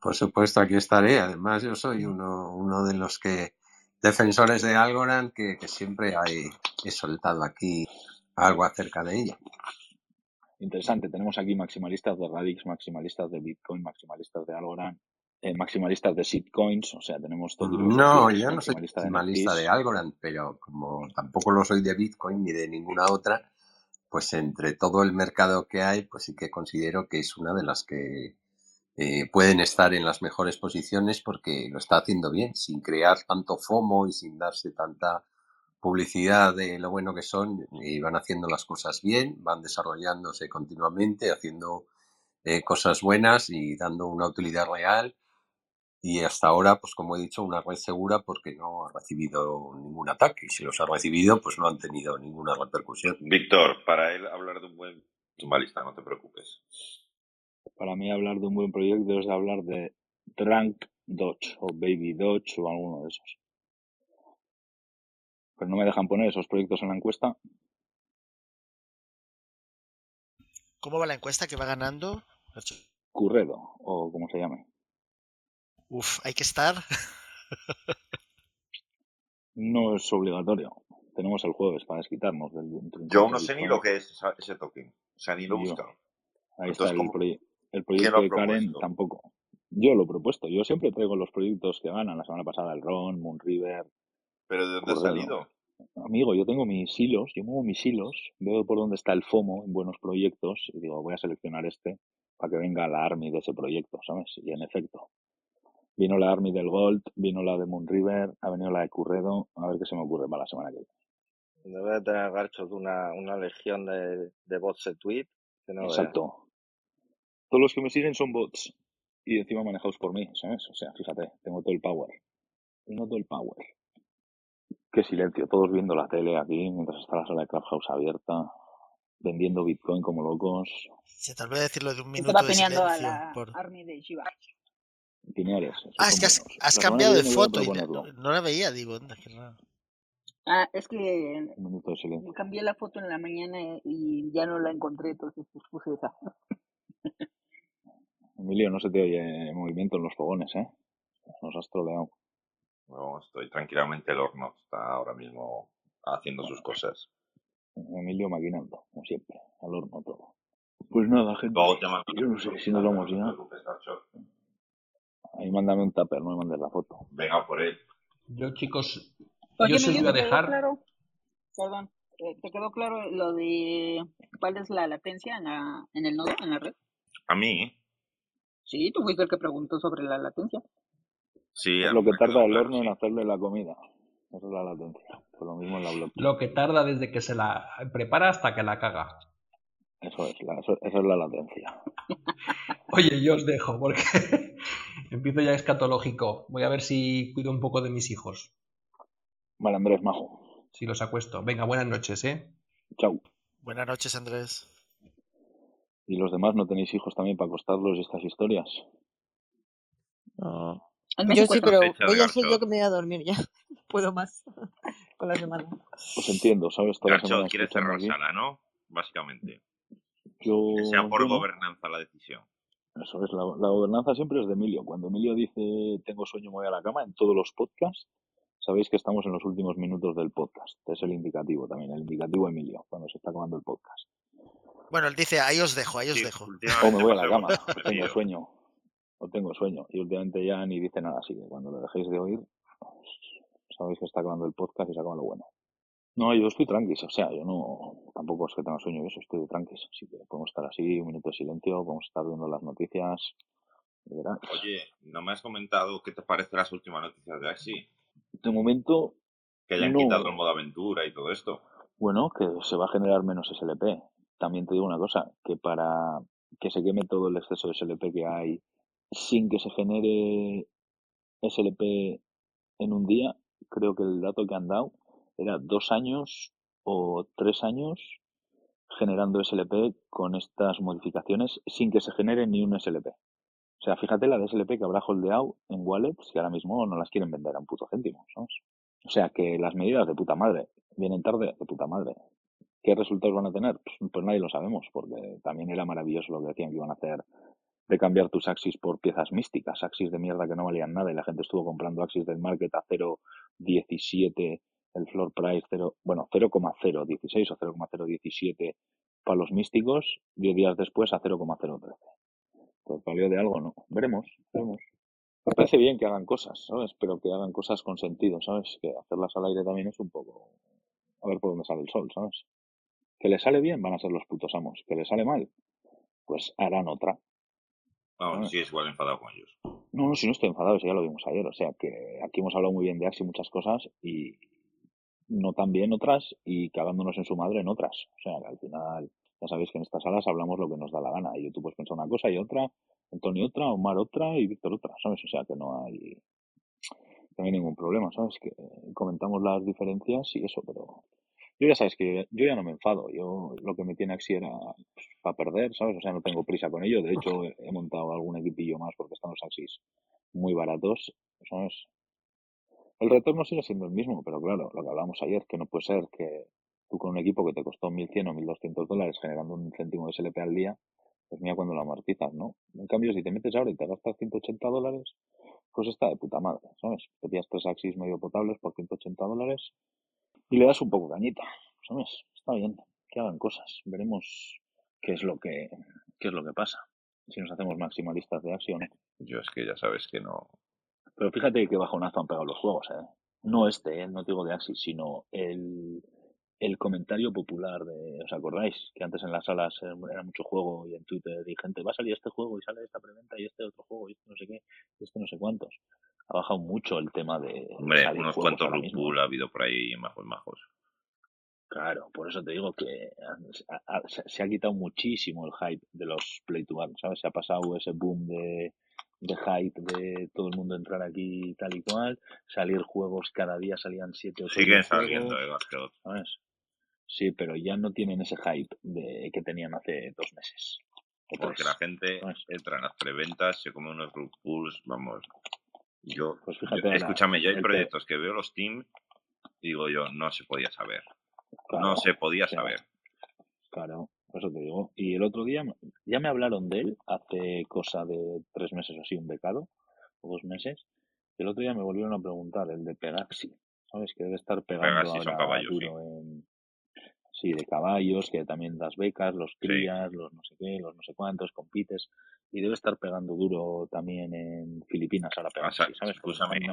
Por supuesto, aquí estaré. Además, yo soy uno, uno de los que defensores de Algorand que, que siempre he soltado aquí algo acerca de ella. Interesante, tenemos aquí maximalistas de Radix, maximalistas de Bitcoin, maximalistas de Algorand, eh, maximalistas de shitcoins, o sea, tenemos todo No, yo no soy maximalista de, Algorand, pero como tampoco lo soy de Bitcoin ni de ninguna otra, pues entre todo el mercado que hay, pues sí que considero que es una de las que eh, pueden estar en las mejores posiciones porque lo está haciendo bien, sin crear tanto FOMO y sin darse tanta publicidad de lo bueno que son y van haciendo las cosas bien, van desarrollándose continuamente, haciendo eh, cosas buenas y dando una utilidad real. Y hasta ahora, pues como he dicho, una red segura porque no ha recibido ningún ataque. Y si los ha recibido, pues no han tenido ninguna repercusión. Víctor, para él hablar de un buen tumbalista, no te preocupes. Para mí hablar de un buen proyecto es hablar de Drunk Dodge o Baby Dodge o alguno de esos. Pero no me dejan poner esos proyectos en la encuesta. ¿Cómo va la encuesta que va ganando? Curredo, o como se llame. Uf, hay que estar. no es obligatorio. Tenemos el jueves para desquitarnos del. Yo no sé ni lo que es ese token. O sea, ni lo he Ahí está el, el proyecto de Karen tampoco. Yo lo he propuesto. Yo siempre traigo los proyectos que ganan. La semana pasada el Ron, Moon River, ¿Pero de dónde ha salido? Amigo, yo tengo mis hilos, yo muevo mis hilos, veo por dónde está el FOMO en buenos proyectos y digo, voy a seleccionar este para que venga la ARMY de ese proyecto, ¿sabes? Y en efecto, vino la ARMY del Gold, vino la de Moon River, ha venido la de Curredo, a ver qué se me ocurre para la semana que viene. Debe de tener garchos una, una legión de, de bots de tweet. Exacto. Todos los que me siguen son bots y encima manejados por mí, ¿sabes? O sea, fíjate, tengo todo el power. Tengo todo el power. Qué silencio, todos viendo la tele aquí mientras está la sala de Clubhouse abierta, vendiendo Bitcoin como locos. Se te olvidó decirlo de un minuto de silencio. A la Army de Shiba. Ah, es que has, cambiado de foto y no, la veía, digo, qué raro. Ah, es que cambié la foto en la mañana y ya no la encontré, entonces pues puse esa. Emilio, no se te oye movimiento en los fogones, ¿eh? Nos has troleado. No, estoy tranquilamente el horno. Está ahora mismo haciendo sus cosas. Emilio maquinando, como siempre. Al horno todo. Pues nada, gente. Yo no sé si nos vamos ya. Ahí mándame un tupper, no me mandes la foto. Venga por él. Yo, chicos, yo se iba a dejar. Claro, perdón, eh, ¿te quedó claro lo de cuál es la latencia en, la, en el nodo, en la red? A mí. Sí, tú fuiste el que preguntó sobre la latencia. Sí, lo que tarda el horno en hacerle la comida. Esa es la latencia. lo mismo en la Lo que tarda desde que se la prepara hasta que la caga. Eso es, la, eso, es la latencia. Oye, yo os dejo porque empiezo ya escatológico. Voy a ver si cuido un poco de mis hijos. Vale, Andrés Majo. Si los acuesto. Venga, buenas noches, ¿eh? Chau. Buenas noches, Andrés. ¿Y los demás no tenéis hijos también para acostarlos estas historias? No. Yo sí, pero voy a ser yo que me voy a dormir ya. Puedo más con la semana. Pues entiendo, ¿sabes? Toda Garcho quiere cerrar sala, ¿no? Básicamente. Yo, que sea por gobernanza la decisión. Eso es, la, gobernanza siempre es de Emilio. Cuando Emilio dice tengo sueño, me voy a la cama, en todos los podcasts, sabéis que estamos en los últimos minutos del podcast. Es el indicativo también, el indicativo Emilio, cuando se está acabando el podcast. Bueno, él dice, ahí os dejo, ahí os dejo. O me voy a la cama, tengo sueño no tengo sueño. Y últimamente ya ni dice nada, así que cuando lo dejéis de oír, sabéis que está acabando el podcast y se acaba lo bueno. No, yo estoy tranquilo, o sea, yo no, tampoco es que tenga sueño eso, estoy tranquilo, así que podemos estar así, un minuto de silencio, podemos estar viendo las noticias. Oye, ¿no me has comentado qué te parecen las últimas noticias de Axi? De momento. Que hayan quitado el modo aventura y todo esto. Bueno, que se va a generar menos SLP. También te digo una cosa, que para que se queme todo el exceso de SLP que hay sin que se genere SLP en un día, creo que el dato que han dado era dos años o tres años generando SLP con estas modificaciones sin que se genere ni un SLP. O sea, fíjate la de SLP que habrá holdeado en wallets que ahora mismo no las quieren vender a un puto céntimo. O sea, que las medidas de puta madre vienen tarde de puta madre. ¿Qué resultados van a tener? Pues, pues nadie lo sabemos, porque también era maravilloso lo que decían que iban a hacer de cambiar tus Axis por piezas místicas, Axis de mierda que no valían nada y la gente estuvo comprando Axis del market a 0.17, el floor price 0, bueno, 0,016 o 0,017 para los místicos, 10 días después a 0,013. Pues valió de algo, ¿no? Veremos, veremos. Me parece bien que hagan cosas, ¿sabes? Pero que hagan cosas con sentido, ¿sabes? Que hacerlas al aire también es un poco... A ver por dónde sale el sol, ¿sabes? Que le sale bien, van a ser los putos amos. Que le sale mal, pues harán otra. Vamos, sí es igual enfadado con ellos. No, no, si no estoy enfadado, si ya lo vimos ayer. O sea, que aquí hemos hablado muy bien de Axi muchas cosas y no tan bien otras y cagándonos en su madre en otras. O sea, que al final, ya sabéis que en estas salas hablamos lo que nos da la gana. Y tú puedes pensar una cosa y otra, Antonio otra, Omar otra y Víctor otra, ¿sabes? O sea, que no hay, no hay ningún problema, ¿sabes? Que comentamos las diferencias y eso, pero yo ya sabes que yo ya no me enfado. Yo lo que me tiene Axi era pues, para perder, ¿sabes? O sea, no tengo prisa con ello. De hecho, he montado algún equipillo más porque están los Axis muy baratos, ¿sabes? El retorno sigue siendo el mismo, pero claro, lo que hablábamos ayer, que no puede ser que tú con un equipo que te costó 1.100 o 1.200 dólares generando un céntimo de SLP al día, pues mira cuando lo amortizas, ¿no? En cambio, si te metes ahora y te gastas 180 dólares, pues está de puta madre, ¿sabes? Te pillas tres Axis medio potables por 180 dólares y le das un poco cañita, ¿sabes? Está bien, que hagan cosas. Veremos qué es lo que, qué es lo que pasa. Si nos hacemos maximalistas de acción. Yo es que ya sabes que no. Pero fíjate que bajonazo han pegado los juegos, ¿eh? No este, ¿eh? no digo de Axis, sino el, el comentario popular de, ¿os acordáis? Que antes en las salas era mucho juego y en Twitter y gente, va a salir este juego y sale esta preventa y este otro juego y este no sé qué, y este no sé cuántos ha bajado mucho el tema de. Hombre, unos cuantos Red ha habido por ahí majos majos. Claro, por eso te digo que se ha quitado muchísimo el hype de los Play to Earn, ¿sabes? Se ha pasado ese boom de, de hype de todo el mundo entrar aquí tal y cual, salir juegos cada día salían siete o Siguen saliendo. Sí, pero ya no tienen ese hype de que tenían hace dos meses. Porque la gente entra en las preventas, se come unos group pools, vamos, yo, pues fíjate, escúchame, yo hay proyectos que veo los teams, digo yo, no se podía saber. no se podía saber. Claro, eso te digo. Y el otro día ya me hablaron de él hace cosa de tres meses o así, un becado, o dos meses. Y el otro día me volvieron a preguntar, el de Pegaxi. ¿Sabes? Que debe estar pegando ahora duro en, sí, de caballos, que también das becas, los crías, los no sé qué, los no sé cuántos, compites, y debe estar pegando duro también en Filipinas ahora pegando, ¿sabes?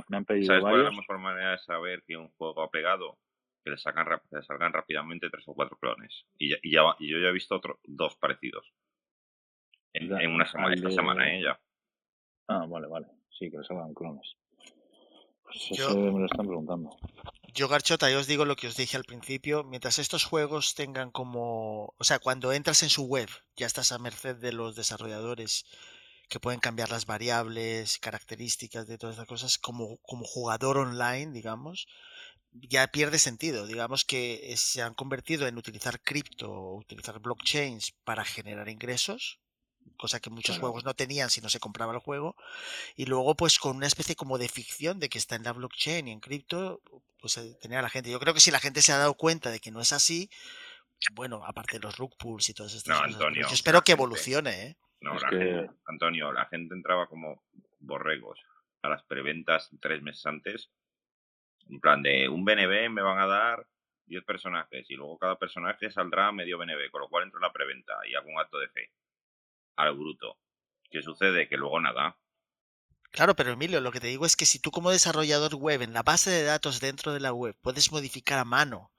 me, han pedido ¿sabes cuál es la mejor manera de saber que un juego ha pegado? Que le, sacan, salgan rápidamente tres o cuatro clones. Y, ya, y, ya, y yo ya he visto otro, dos parecidos. En, una semana, esta semana, ¿eh? Ya. Ah, vale, vale. Sí, que le salgan clones. Pues eso me lo están preguntando. Yo, Garchota, yo os digo lo que os dije al principio, mientras estos juegos tengan como, o sea, cuando entras en su web, ya estás a merced de los desarrolladores que pueden cambiar las variables, características de todas estas cosas, como, como jugador online, digamos, ya pierde sentido. Digamos que se han convertido en utilizar cripto o utilizar blockchains para generar ingresos, cosa que muchos juegos no tenían si no se compraba el juego, y luego pues con una especie como de ficción de que está en la blockchain y en cripto, pues eh, tenía la gente. Yo creo que si la gente se ha dado cuenta de que no es así, bueno, aparte de los rug pools y todas estas cosas, yo espero que evolucione, ¿eh? No, Antonio, la gente entraba como borregos a las preventas tres meses antes, en plan de un BNB me van a dar 10 personajes y luego cada personaje saldrá medio BNB, con lo cual entro en la preventa y hago un acto de fe al bruto. ¿Qué sucede? Que luego nada. Claro, pero Emilio, lo que te digo es que si tú como desarrollador web en la base de datos dentro de la web puedes modificar a mano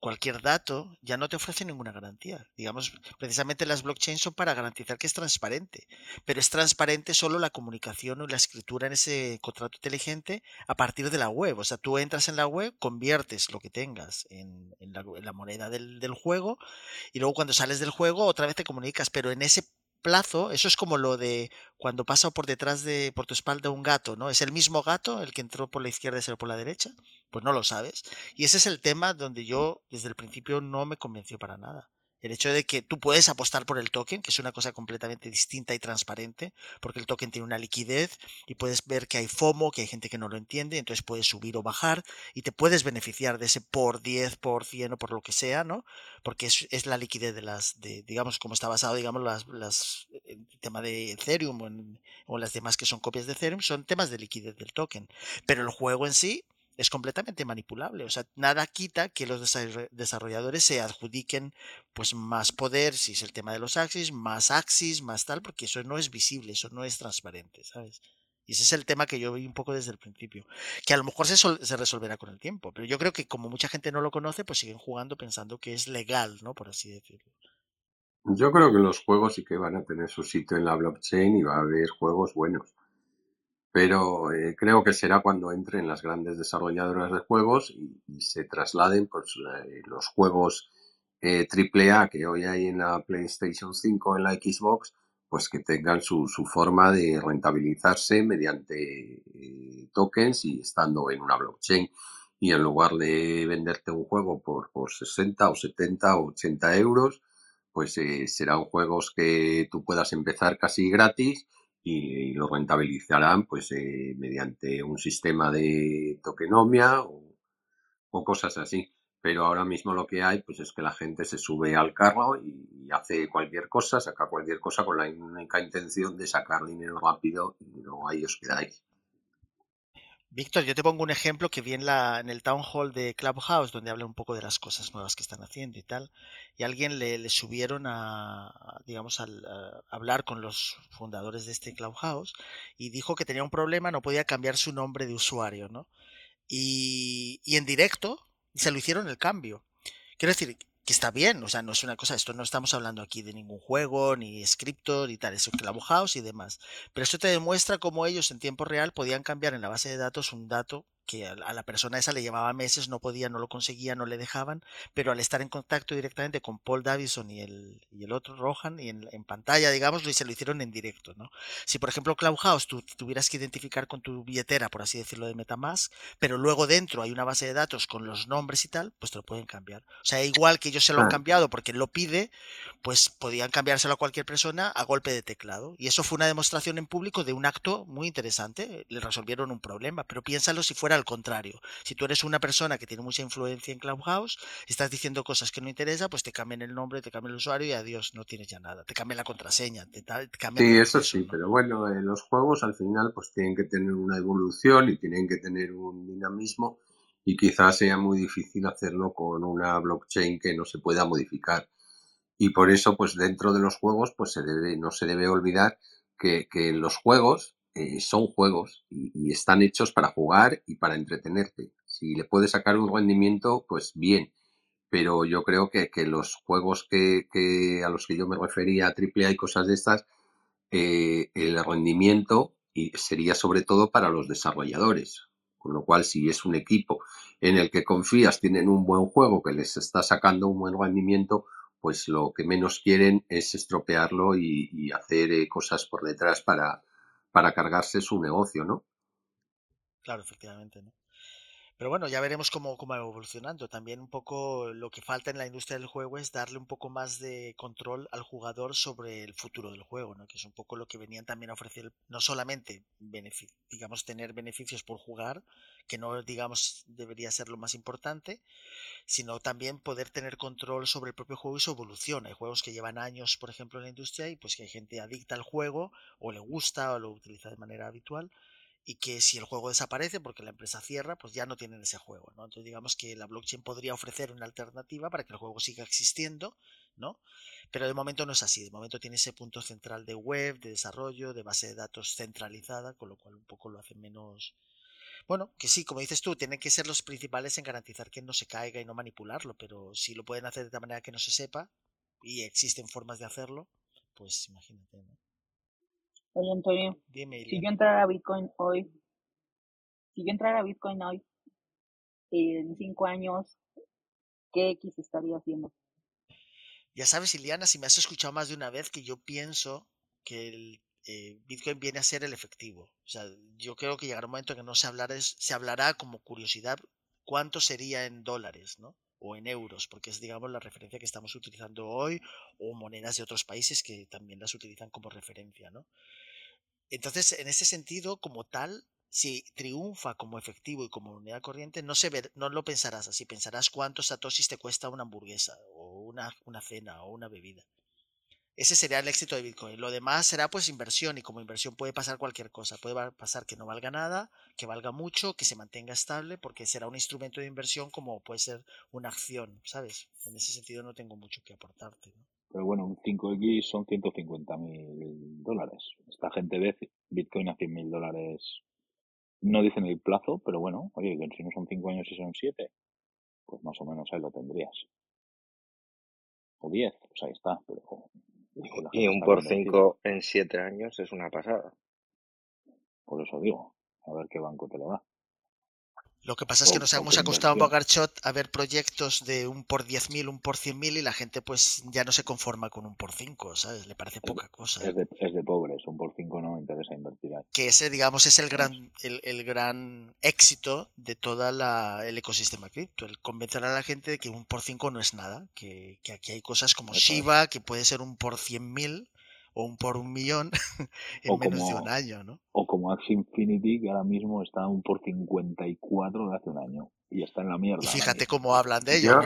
cualquier dato ya no te ofrece ninguna garantía. Digamos, precisamente las blockchains son para garantizar que es transparente, pero es transparente solo la comunicación o la escritura en ese contrato inteligente a partir de la web. O sea, tú entras en la web, conviertes lo que tengas en, la, moneda del, del juego y luego cuando sales del juego otra vez te comunicas, pero en ese plazo, eso es como lo de cuando pasa por detrás de, por tu espalda un gato, ¿no? ¿Es el mismo gato el que entró por la izquierda y o por la derecha? Pues no lo sabes. Y ese es el tema donde yo desde el principio no me convenció para nada. El hecho de que tú puedes apostar por el token, que es una cosa completamente distinta y transparente, porque el token tiene una liquidez y puedes ver que hay FOMO, que hay gente que no lo entiende, entonces puedes subir o bajar y te puedes beneficiar de ese por 10, por 100 o por lo que sea, ¿no? Porque es, la liquidez de las, de, digamos, como está basado, digamos, las, las el tema de Ethereum o, o las demás que son copias de Ethereum, son temas de liquidez del token. Pero el juego en sí es completamente manipulable. O sea, nada quita que los desarrolladores se adjudiquen pues más poder, si es el tema de los axis, más axis, más tal, porque eso no es visible, eso no es transparente, ¿sabes? Y ese es el tema que yo vi un poco desde el principio. Que a lo mejor se, se resolverá con el tiempo, pero yo creo que como mucha gente no lo conoce, pues siguen jugando pensando que es legal, ¿no? Por así decirlo. Yo creo que los juegos sí que van a tener su sitio en la blockchain y va a haber juegos buenos pero eh, creo que será cuando entren las grandes desarrolladoras de juegos y, se trasladen pues, eh, los juegos eh, AAA que hoy hay en la PlayStation 5, en la Xbox, pues que tengan su, forma de rentabilizarse mediante tokens y estando en una blockchain. Y en lugar de venderte un juego por, por 60 o 70 o 80 euros, pues serán juegos que tú puedas empezar casi gratis y, lo rentabilizarán pues eh, mediante un sistema de tokenomia o, cosas así. Pero ahora mismo lo que hay pues es que la gente se sube al carro y, hace cualquier cosa, saca cualquier cosa con la única intención de sacar dinero rápido y luego ahí os quedáis. Víctor, yo te pongo un ejemplo que vi en, la, en el Town Hall de Clubhouse, donde habla un poco de las cosas nuevas que están haciendo y tal. Y alguien le, subieron a, digamos, a, hablar con los fundadores de este Clubhouse y dijo que tenía un problema, no podía cambiar su nombre de usuario, ¿no? Y, y en directo se lo hicieron el cambio. Quiero decir, que está bien, o sea, no es una cosa, esto no estamos hablando aquí de ningún juego, ni scripto, ni tal, es Clubhouse y demás. Pero esto te demuestra cómo ellos en tiempo real podían cambiar en la base de datos un dato que a la persona esa le llevaba meses, no podía, no lo conseguía, no le dejaban, pero al estar en contacto directamente con Paul Davison y el, y el otro Rohan, y en, pantalla, digamos, y se lo hicieron en directo, ¿no? Si, por ejemplo, Clubhouse tú tuvieras que identificar con tu billetera, por así decirlo, de Metamask, pero luego dentro hay una base de datos con los nombres y tal, pues te lo pueden cambiar. O sea, igual que ellos se lo han cambiado porque lo pide, pues podían cambiárselo a cualquier persona a golpe de teclado. Y eso fue una demostración en público de un acto muy interesante. Le resolvieron un problema, pero piénsalo si fuera al contrario. Si tú eres una persona que tiene mucha influencia en Clubhouse, estás diciendo cosas que no interesa, pues te cambian el nombre, te cambian el usuario y adiós, no tienes ya nada. Te cambian la contraseña, te, Sí, eso sí, pero bueno, en los juegos al final pues tienen que tener una evolución y tienen que tener un dinamismo y quizás sea muy difícil hacerlo con una blockchain que no se pueda modificar. Y por eso, pues dentro de los juegos, pues se debe, no se debe olvidar que, que los juegos eh, son juegos y, están hechos para jugar y para entretenerte. Si le puedes sacar un rendimiento, pues bien. Pero yo creo que, los juegos que, a los que yo me refería, AAA y cosas de estas, eh, el rendimiento sería sobre todo para los desarrolladores. Con lo cual, si es un equipo en el que confías, tienen un buen juego que les está sacando un buen rendimiento, pues lo que menos quieren es estropearlo y, hacer eh, cosas por detrás para, para cargarse su negocio, ¿no? Claro, efectivamente, ¿no? Pero bueno, ya veremos cómo, cómo va evolucionando. También un poco lo que falta en la industria del juego es darle un poco más de control al jugador sobre el futuro del juego, ¿no? Que es un poco lo que venían también a ofrecer, no solamente digamos tener beneficios por jugar, que no digamos debería ser lo más importante, sino también poder tener control sobre el propio juego y su evolución. Hay juegos que llevan años, por ejemplo, en la industria y pues que hay gente adicta al juego o le gusta o lo utiliza de manera habitual y que si el juego desaparece porque la empresa cierra, pues ya no tienen ese juego, ¿no? Entonces digamos que la blockchain podría ofrecer una alternativa para que el juego siga existiendo, ¿no? Pero de momento no es así, de momento tiene ese punto central de web, de desarrollo, de base de datos centralizada, con lo cual un poco lo hace menos Bueno, que sí, como dices tú, tienen que ser los principales en garantizar que no se caiga y no manipularlo, pero si lo pueden hacer de tal manera que no se sepa y existen formas de hacerlo, pues imagínate. ¿no? Oye, Antonio, si yo entrara a Bitcoin hoy, si yo entrara a Bitcoin hoy, en cinco años, ¿qué X estaría haciendo? Ya sabes, Iliana, si me has escuchado más de una vez, que yo pienso que el eh, Bitcoin viene a ser el efectivo. O sea, yo creo que llegará un momento en que no se hablará, se hablará como curiosidad cuánto sería en dólares, ¿no? O en euros, porque es, digamos, la referencia que estamos utilizando hoy, o monedas de otros países que también las utilizan como referencia, ¿no? Entonces, en ese sentido, como tal, si triunfa como efectivo y como moneda corriente, no, se no lo pensarás así, pensarás cuántos satoshis te cuesta una hamburguesa, o una, cena, o una bebida. Ese sería el éxito de Bitcoin. Lo demás será pues inversión y como inversión puede pasar cualquier cosa. Puede pasar que no valga nada, que valga mucho, que se mantenga estable, porque será un instrumento de inversión como puede ser una acción, ¿sabes? En ese sentido no tengo mucho que aportarte. Pero bueno, un 5X son 150 mil dólares. Esta gente ve Bitcoin a 100 mil dólares. No dicen el plazo, pero bueno, oye, si no son 5 años y son 7, pues más o menos ahí lo tendrías. O 10, pues ahí está. Pero y un por cinco en siete años es una pasada. Por eso digo, a ver qué banco te lo da. Lo que pasa es que nos hemos acostumbrado a Garchot a ver proyectos de un por 10.000, un por 100.000 y la gente pues ya no se conforma con un por 5, ¿sabes? Le parece poca cosa. Es de, es de, pobres, un por 5 no me interesa invertir ahí. Que ese, digamos, es el gran, el, el gran éxito de todo el ecosistema cripto, el convencer a la gente de que un por 5 no es nada, que, que aquí hay cosas como Shiba, que puede ser un por 100.000 o un por un millón en menos de un año, ¿no? O como Axie Infinity, que ahora mismo está un por 54 de hace un año. Y está en la mierda. Y fíjate cómo hablan de ello.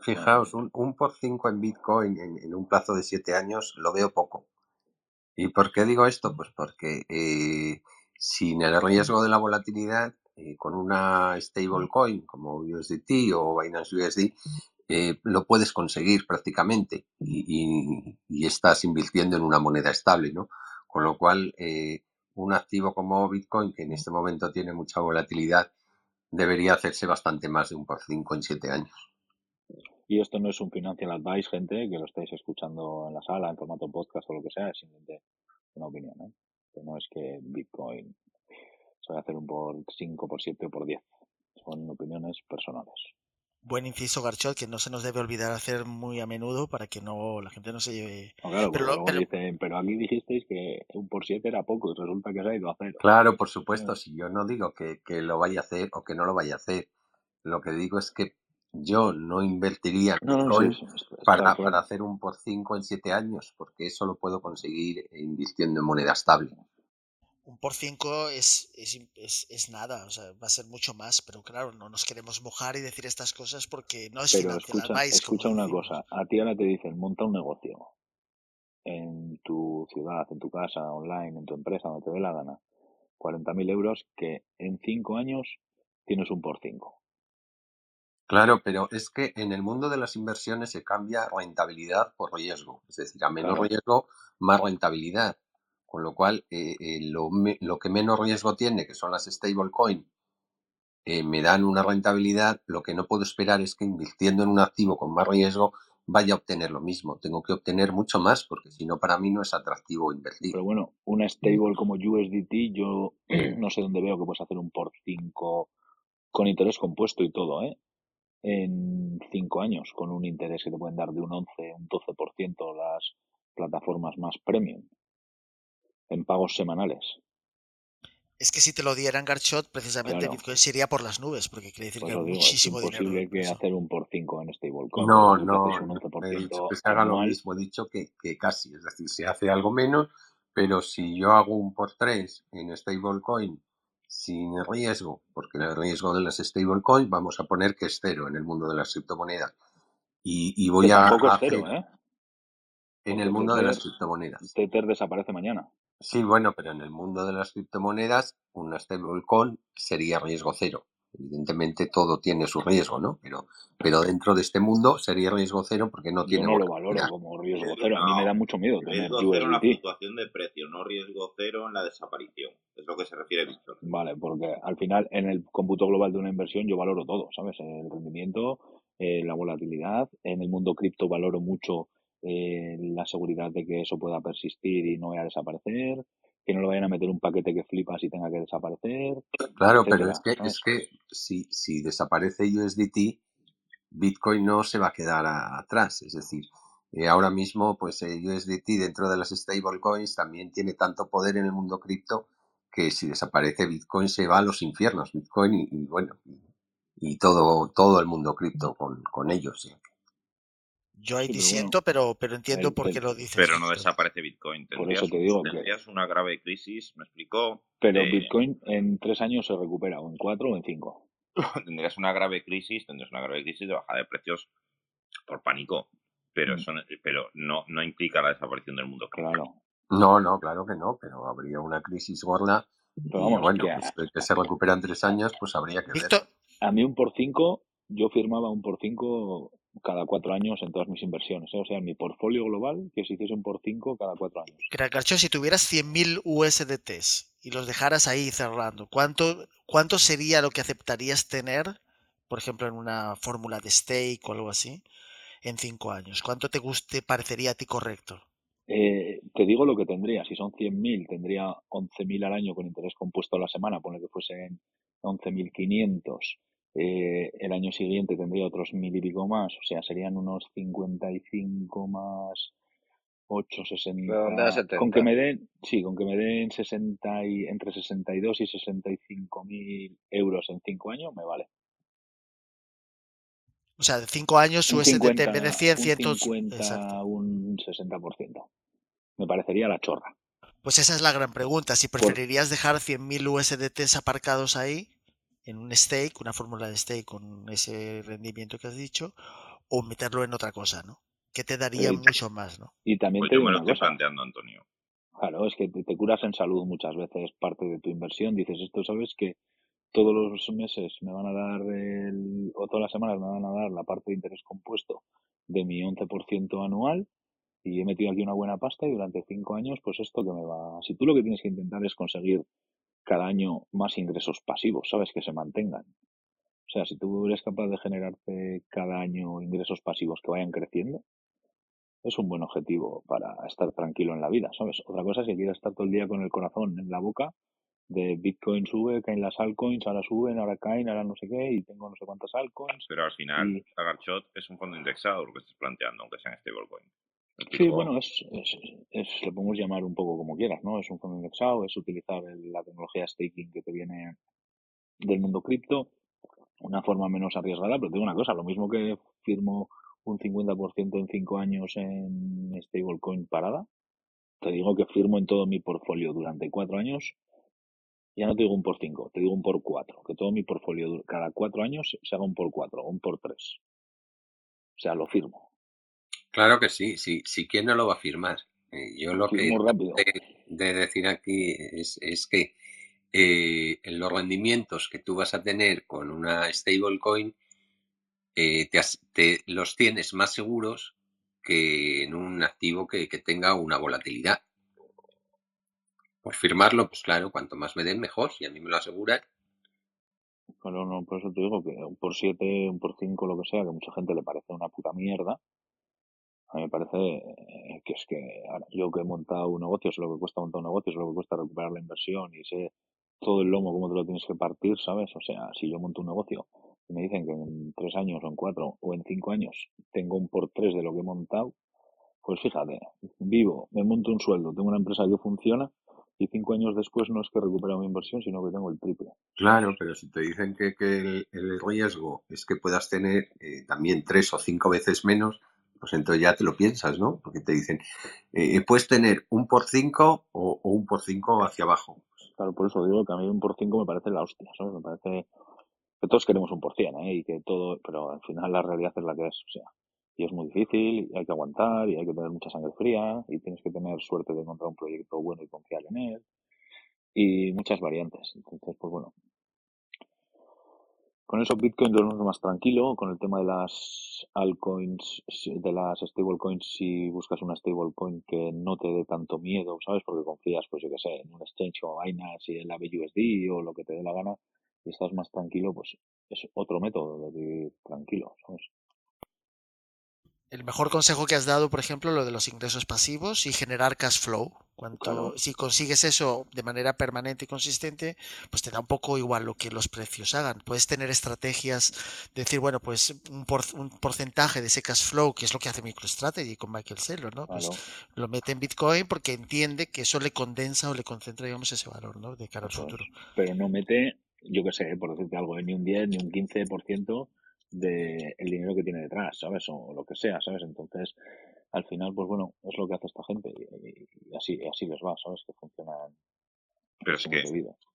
fijaos, un, un, por 5 en Bitcoin en, un plazo de 7 años lo veo poco. ¿Y por qué digo esto? Pues porque eh, sin el riesgo de la volatilidad, eh, con una stablecoin como USDT o Binance USD, eh, lo puedes conseguir prácticamente y, estás invirtiendo en una moneda estable, ¿no? Con lo cual, eh, un activo como Bitcoin, que en este momento tiene mucha volatilidad, debería hacerse bastante más de un por cinco en siete años. Y esto no es un financial advice, gente, que lo estáis escuchando en la sala, en formato podcast o lo que sea, es simplemente una opinión, ¿eh? Que no es que Bitcoin se va a hacer un por 5, por 7 o por 10. Son opiniones personales buen inciso Garchot que no se nos debe olvidar hacer muy a menudo para que no la gente no se lleve. pero, pero, aquí dijisteis que un por siete era poco y resulta que se ha ido a hacer. Claro, por supuesto, si yo no digo que, lo vaya a hacer o que no lo vaya a hacer, lo que digo es que yo no invertiría para, para hacer un por cinco en siete años, porque eso lo puedo conseguir invirtiendo en moneda estable un por cinco es, es, es, nada, o sea, va a ser mucho más, pero claro, no nos queremos mojar y decir estas cosas porque no es pero escucha, escucha una cosa, a ti ahora te dicen, monta un negocio en tu ciudad, en tu casa, online, en tu empresa, donde te dé la gana, 40.000 euros que en cinco años tienes un por cinco. Claro, pero es que en el mundo de las inversiones se cambia rentabilidad por riesgo, es decir, a menor riesgo, más rentabilidad. Con lo cual, eh, eh, lo, lo, que menos riesgo tiene, que son las stablecoin, eh, me dan una rentabilidad. Lo que no puedo esperar es que invirtiendo en un activo con más riesgo vaya a obtener lo mismo. Tengo que obtener mucho más porque si no, para mí no es atractivo invertir. Pero bueno, una stable como USDT, yo no sé dónde veo que puedes hacer un por 5 con interés compuesto y todo, ¿eh? En 5 años, con un interés que te pueden dar de un 11, un 12% las plataformas más premium en pagos semanales. Es que si te lo dieran Garchot, precisamente Bitcoin sería por las nubes, porque quiere decir que hay muchísimo dinero. Es imposible que hacer un por 5 en stablecoin. No, no, he dicho que se haga lo mismo, he dicho que, que, casi, es decir, se hace algo menos, pero si yo hago un por 3 en stablecoin sin riesgo, porque el riesgo de las stablecoins vamos a poner que es cero en el mundo de las criptomonedas, y, y voy a hacer... ¿eh? En el mundo de las criptomonedas. Tether desaparece mañana. Sí, bueno, pero en el mundo de las criptomonedas, una stablecoin sería riesgo cero. Evidentemente todo tiene su riesgo, ¿no? Pero, pero dentro de este mundo sería riesgo cero porque no tiene. Yo no lo valoro como riesgo cero. A mí me da mucho miedo tener riesgo cero en la fluctuación de precio, no riesgo cero en la desaparición. Es lo que se refiere Víctor. Vale, porque al final en el cómputo global de una inversión yo valoro todo, ¿sabes? El rendimiento, eh, la volatilidad. En el mundo cripto valoro mucho eh, la seguridad de que eso pueda persistir y no vaya a desaparecer que no lo vayan a meter un paquete que flipas y tenga que desaparecer. Claro, pero es que, es que si, si desaparece USDT, Bitcoin no se va a quedar atrás. Es decir, eh, ahora mismo, pues eh, USDT dentro de las stablecoins también tiene tanto poder en el mundo cripto que si desaparece Bitcoin se va a los infiernos. Bitcoin y, bueno, y, todo, todo el mundo cripto con, con ellos. Yo ahí disiento, pero, pero entiendo por qué lo dices. Pero no desaparece Bitcoin. Tendrías, por eso te digo tendrías una grave crisis, me explicó. Pero Bitcoin en tres años se recupera, o en cuatro o en cinco. tendrías una grave crisis, tendrías una grave crisis de bajada de precios por pánico. Pero mm. eso pero no, no implica la desaparición del mundo. Claro. No, no, claro que no, pero habría una crisis gorda. Pero vamos, bueno, pues, que se recupera en tres años, pues habría que ver. A mí un por cinco, yo firmaba un por cinco cada cuatro años en todas mis inversiones. ¿eh? O sea, en mi portfolio global, que se hiciesen por cinco cada cuatro años. Garcho, si tuvieras 100.000 USDTs y los dejaras ahí cerrando, ¿cuánto, ¿cuánto sería lo que aceptarías tener, por ejemplo, en una fórmula de stake o algo así, en cinco años? ¿Cuánto te guste, parecería a ti correcto? Eh, te digo lo que tendría. Si son 100.000, tendría 11.000 al año con interés compuesto a la semana, pone que fuesen 11.500 eh, el año siguiente tendría otros mil y pico más, o sea, serían unos 55 más 8, 60. Con que me den, sí, con que me den 60 y, entre 62 y 65 mil euros en 5 años, me vale. O sea, de 5 años su SDT en vez de 100, 50, un 60%. Me parecería la chorra. Pues esa es la gran pregunta. Si preferirías dejar 100.000 USDTs aparcados ahí en un stake, una fórmula de stake con ese rendimiento que has dicho, o meterlo en otra cosa, ¿no? Que te daría mucho más, ¿no? Y también pues yo me lo estoy planteando, Antonio. Claro, es que te, curas en salud muchas veces parte de tu inversión. Dices, esto sabes que todos los meses me van a dar, el, o todas las semanas me van a dar la parte de interés compuesto de mi 11% anual y he metido aquí una buena pasta y durante cinco años, pues esto que me va. Si tú lo que tienes que intentar es conseguir cada año más ingresos pasivos, ¿sabes? Que se mantengan. O sea, si tú eres capaz de generarte cada año ingresos pasivos que vayan creciendo, es un buen objetivo para estar tranquilo en la vida, ¿sabes? Otra cosa es que quieras estar todo el día con el corazón en la boca de Bitcoin sube, caen las altcoins, ahora suben, ahora caen, ahora no sé qué, y tengo no sé cuántas altcoins. Pero al final, y... Agarchot es un fondo indexado lo que estás planteando, aunque sean stablecoin. Sí, bueno, es, es, lo podemos llamar un poco como quieras, ¿no? Es un fondo indexado, es utilizar la tecnología staking que te viene del mundo cripto, una forma menos arriesgada, pero te digo una cosa, lo mismo que firmo un 50% en 5 años en stablecoin parada, te digo que firmo en todo mi portfolio durante 4 años, ya no te digo un por 5, te digo un por 4, que todo mi portfolio cada 4 años se haga un por 4 o un por 3. O sea, lo firmo. Claro que sí, sí, sí, ¿quién no lo va a firmar? Eh, yo lo que de, de, decir aquí es, es que eh, los rendimientos que tú vas a tener con una stablecoin eh, te, te, los tienes más seguros que en un activo que, que, tenga una volatilidad. Por firmarlo, pues claro, cuanto más me den, mejor. Si a mí me lo aseguran. Bueno, no, por eso te digo que un por siete, un por cinco, lo que sea, que a mucha gente le parece una puta mierda a mí me parece eh, que es que ahora, yo que he montado un negocio, sé lo que cuesta montar un negocio, sé lo que cuesta recuperar la inversión y sé todo el lomo cómo te lo tienes que partir, ¿sabes? O sea, si yo monto un negocio y me dicen que en tres años o en cuatro o en cinco años tengo un por tres de lo que he montado, pues fíjate, vivo, me monto un sueldo, tengo una empresa que funciona y cinco años después no es que recupero mi inversión, sino que tengo el triple. Claro, pero si te dicen que, que el, riesgo es que puedas tener eh, también tres o cinco veces menos, pues entonces ya te lo piensas, ¿no? Porque te dicen, eh, puedes tener un por cinco o, un por cinco hacia abajo. Claro, por eso digo que a mí un por cinco me parece la hostia, ¿sabes? Me parece que todos queremos un por cien, ¿eh? Y que todo, pero al final la realidad es la que es, o sea, y es muy difícil, y hay que aguantar, y hay que tener mucha sangre fría, y tienes que tener suerte de encontrar un proyecto bueno y confiar en él, y muchas variantes. Entonces, pues bueno, con eso Bitcoin lo más tranquilo, con el tema de las altcoins, de las stablecoins, si buscas una stablecoin que no te dé tanto miedo, ¿sabes? Porque confías, pues yo que sé, en un exchange o Binance y en la BUSD o lo que te dé la gana y estás más tranquilo, pues es otro método de vivir tranquilo, ¿sabes? El mejor consejo que has dado, por ejemplo, lo de los ingresos pasivos y generar cash flow. Cuanto, Si consigues eso de manera permanente y consistente, pues te da un poco igual lo que los precios hagan. Puedes tener estrategias, de decir, bueno, pues un, porcentaje de ese cash flow, que es lo que hace MicroStrategy con Michael Saylor, ¿no? Pues lo mete en Bitcoin porque entiende que eso le condensa o le concentra, digamos, ese valor, ¿no? De cara al futuro. Pero no mete, yo qué sé, por decirte algo, ni un 10 ni un 15% de el dinero que tiene detrás, ¿sabes? O lo que sea, ¿sabes? Entonces, al final, pues bueno, es lo que hace esta gente y, así, así les va, ¿sabes? Que funcionan. Pero es que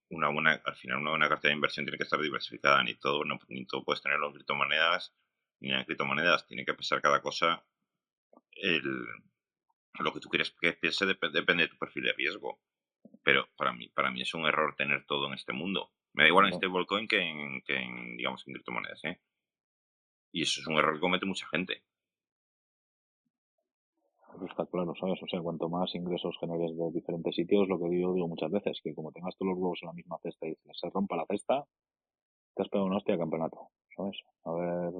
una buena, al final una buena cartera de inversión tiene que estar diversificada, ni todo, no, ni todo puedes tenerlo en criptomonedas, ni en criptomonedas, tiene que pesar cada cosa. El, lo que tú quieres que piense depende de tu perfil de riesgo. Pero para mí, para mí es un error tener todo en este mundo. Me da igual en stablecoin que en, que en, digamos, en criptomonedas, ¿eh? Y eso es un error que comete mucha gente. Está claro, ¿sabes? O sea, cuanto más ingresos generes de diferentes sitios, lo que digo, digo muchas veces, que como tengas todos los huevos en la misma cesta y se rompa la cesta, te has pegado una hostia campeonato, ¿sabes? A ver,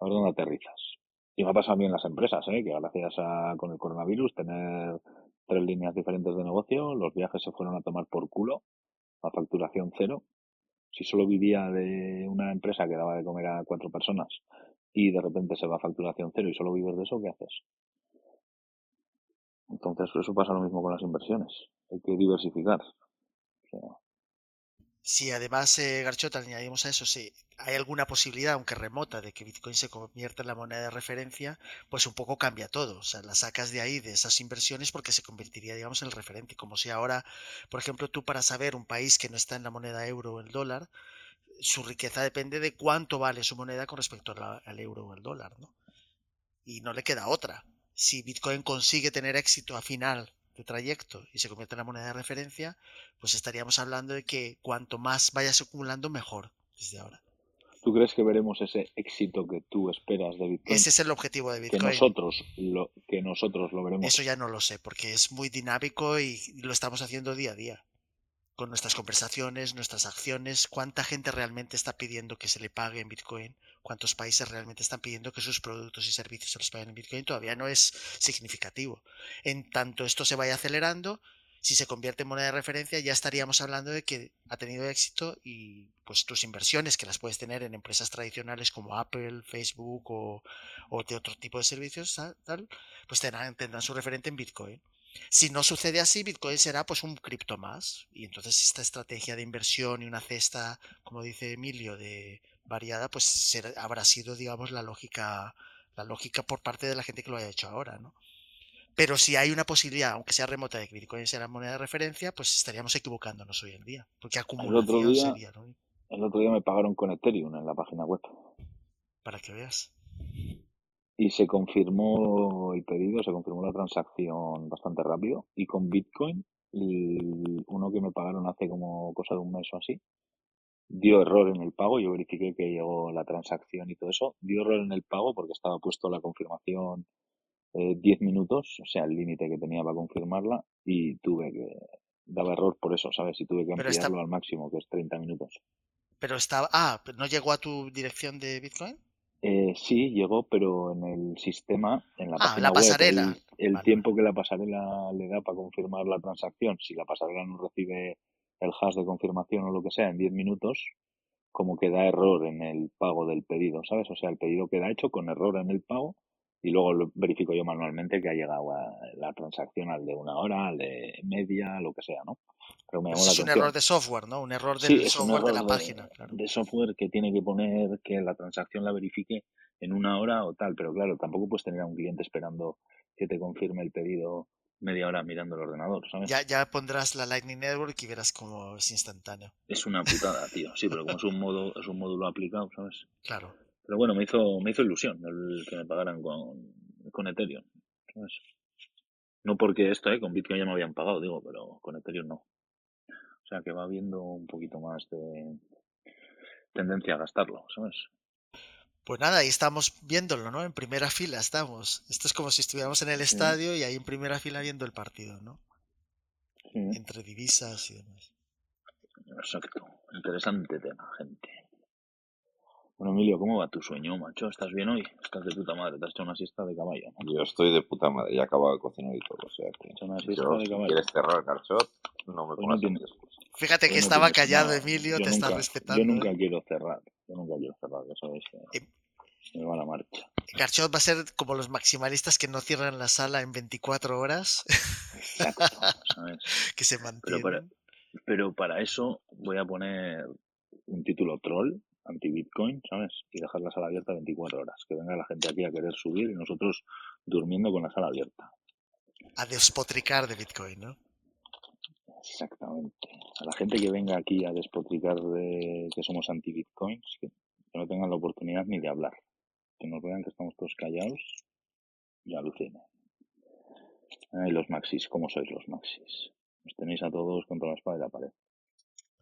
a ver dónde aterrizas. Y me ha pasado bien las empresas, ¿eh? que gracias a con el coronavirus tener tres líneas diferentes de negocio, los viajes se fueron a tomar por culo, a facturación cero, si solo vivía de una empresa que daba de comer a cuatro personas y de repente se va a facturación cero y solo vives de eso, ¿qué haces? Entonces, eso pasa lo mismo con las inversiones. Hay que diversificar. Si además, eh, Garchota, añadimos a eso, si hay alguna posibilidad, aunque remota, de que Bitcoin se convierta en la moneda de referencia, pues un poco cambia todo. O sea, la sacas de ahí, de esas inversiones, porque se convertiría, digamos, en el referente. Como si ahora, por ejemplo, tú para saber un país que no está en la moneda euro o el dólar, su riqueza depende de cuánto vale su moneda con respecto al euro o el dólar, ¿no? Y no le queda otra. Si Bitcoin consigue tener éxito a final de trayecto y se convierte en la moneda de referencia, pues estaríamos hablando de que cuanto más vayas acumulando, mejor desde ahora. ¿Tú crees que veremos ese éxito que tú esperas de Bitcoin? Ese es el objetivo de Bitcoin. Que nosotros lo, que nosotros lo veremos. Eso ya no lo sé, porque es muy dinámico y lo estamos haciendo día a día con nuestras conversaciones, nuestras acciones, cuánta gente realmente está pidiendo que se le pague en Bitcoin, cuántos países realmente están pidiendo que sus productos y servicios se los paguen en Bitcoin, todavía no es significativo. En tanto esto se vaya acelerando, si se convierte en moneda de referencia, ya estaríamos hablando de que ha tenido éxito y pues tus inversiones, que las puedes tener en empresas tradicionales como Apple, Facebook o, de otro tipo de servicios, tal, pues tendrán, tendrán su referente en Bitcoin. Si no sucede así, Bitcoin será pues un cripto más. Y entonces esta estrategia de inversión y una cesta, como dice Emilio, de variada, pues habrá sido, digamos, la lógica, la lógica por parte de la gente que lo haya hecho ahora, ¿no? Pero si hay una posibilidad, aunque sea remota, de que Bitcoin sea la moneda de referencia, pues estaríamos equivocándonos hoy en día. Porque acumulación el otro día, sería El otro día me pagaron con Ethereum en la página web. Para que veas y se confirmó el pedido, se confirmó la transacción bastante rápido y con Bitcoin, uno que me pagaron hace como cosa de un mes o así, dio error en el pago, yo verifiqué que llegó la transacción y todo eso, dio error en el pago porque estaba puesto la confirmación eh, 10 minutos, o sea, el límite que tenía para confirmarla y tuve que, daba error por eso, ¿sabes? Y tuve que ampliarlo al máximo, que es 30 minutos. Pero estaba, ah, ¿no llegó a tu dirección de Bitcoin? Eh, sí, llegó, pero en el sistema, en la, ah, la pasarela. el, tiempo que la pasarela le da para confirmar la transacción, si la pasarela no recibe el hash de confirmación o lo que sea en 10 minutos, como que da error en el pago del pedido, ¿sabes? O sea, el pedido queda hecho con error en el pago y luego lo verifico yo manualmente que ha llegado la transacción al de una hora, al de media, lo que sea, ¿no? es un error de software, ¿no? Un error del software de la página. De software que tiene que poner que la transacción la verifique en una hora o tal, pero claro, tampoco puedes tener a un cliente esperando que te confirme el pedido media hora mirando el ordenador, ¿sabes? Ya, ya pondrás la Lightning Network y verás cómo es instantáneo. Es una putada, tío. Sí, pero como es un modo, es un módulo aplicado, ¿sabes? Claro. Pero bueno, me hizo, me hizo ilusión el que me pagaran con, con Ethereum. ¿sabes? No porque esto, ¿eh? Con Bitcoin ya me habían pagado, digo, pero con Ethereum no. O sea que va habiendo un poquito más de, tendencia a gastarlo, ¿sabes? Pues nada, ahí estamos viéndolo, ¿no? En primera fila estamos. Esto es como si estuviéramos en el estadio y ahí en primera fila viendo el partido, ¿no? Entre divisas y demás. Exacto. Interesante tema, gente. Bueno, Emilio, ¿cómo va tu sueño, macho? ¿Estás bien hoy? Estás de puta madre, te has hecho una siesta de caballo, ¿no? Yo estoy de puta madre, ya he acabado de cocinar y todo, o sea que... Hecho una siesta de caballo. ¿Quieres cerrar, Carchot? No me pues pongas no Fíjate que estaba callado, Emilio, te estás respetando. Yo nunca ¿eh? quiero cerrar, yo nunca quiero cerrar, eso es... Eh, me va la marcha. Garchot va a ser como los maximalistas que no cierran la sala en 24 horas. Exacto, ¿sabes? que se mantienen. Pero para, pero para eso voy a poner un título troll anti-Bitcoin, ¿sabes? Y dejar la sala abierta 24 horas. Que venga la gente aquí a querer subir y nosotros durmiendo con la sala abierta. A despotricar de Bitcoin, ¿no? Exactamente. A la gente que venga aquí a despotricar de que somos anti-Bitcoins, que, no tengan la oportunidad ni de hablar. Que nos vean que estamos todos callados y alucinen. Ay, los maxis, ¿cómo sois los maxis? Os tenéis a todos contra la espada de la pared.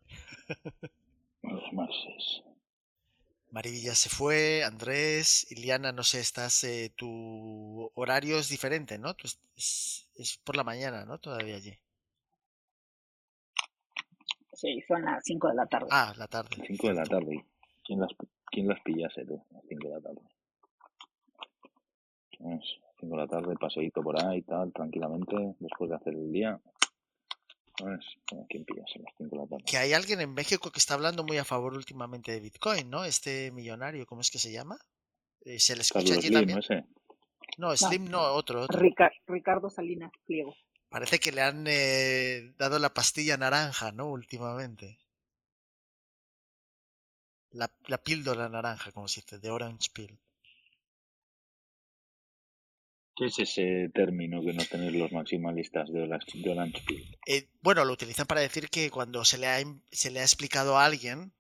los maxis. Marivilla se fue, Andrés, Iliana, no sé, estás, eh, tu horario es diferente, ¿no? es, por la mañana, ¿no? Todavía allí. Sí, son las 5 de la tarde. Ah, la tarde. 5 de la tarde. ¿Quién las, quién las pillase tú? A las 5 de la tarde. 5 de la tarde, paseíto por ahí, tal, tranquilamente, después de hacer el día. Que hay alguien en México que está hablando muy a favor últimamente de Bitcoin, ¿no? Este millonario, ¿cómo es que se llama? Eh, ¿Se le escucha aquí también? No, Slim no, otro. otro. Ricardo Salinas Pliego. Parece que le han eh, dado la pastilla naranja, ¿no? Últimamente. La, la píldora naranja, como se dice, de Orange Pill. ¿Qué es ese término que no tenéis los maximalistas de Orange eh, bueno, lo utilizan para decir que cuando se le, ha, se le ha explicado a alguien,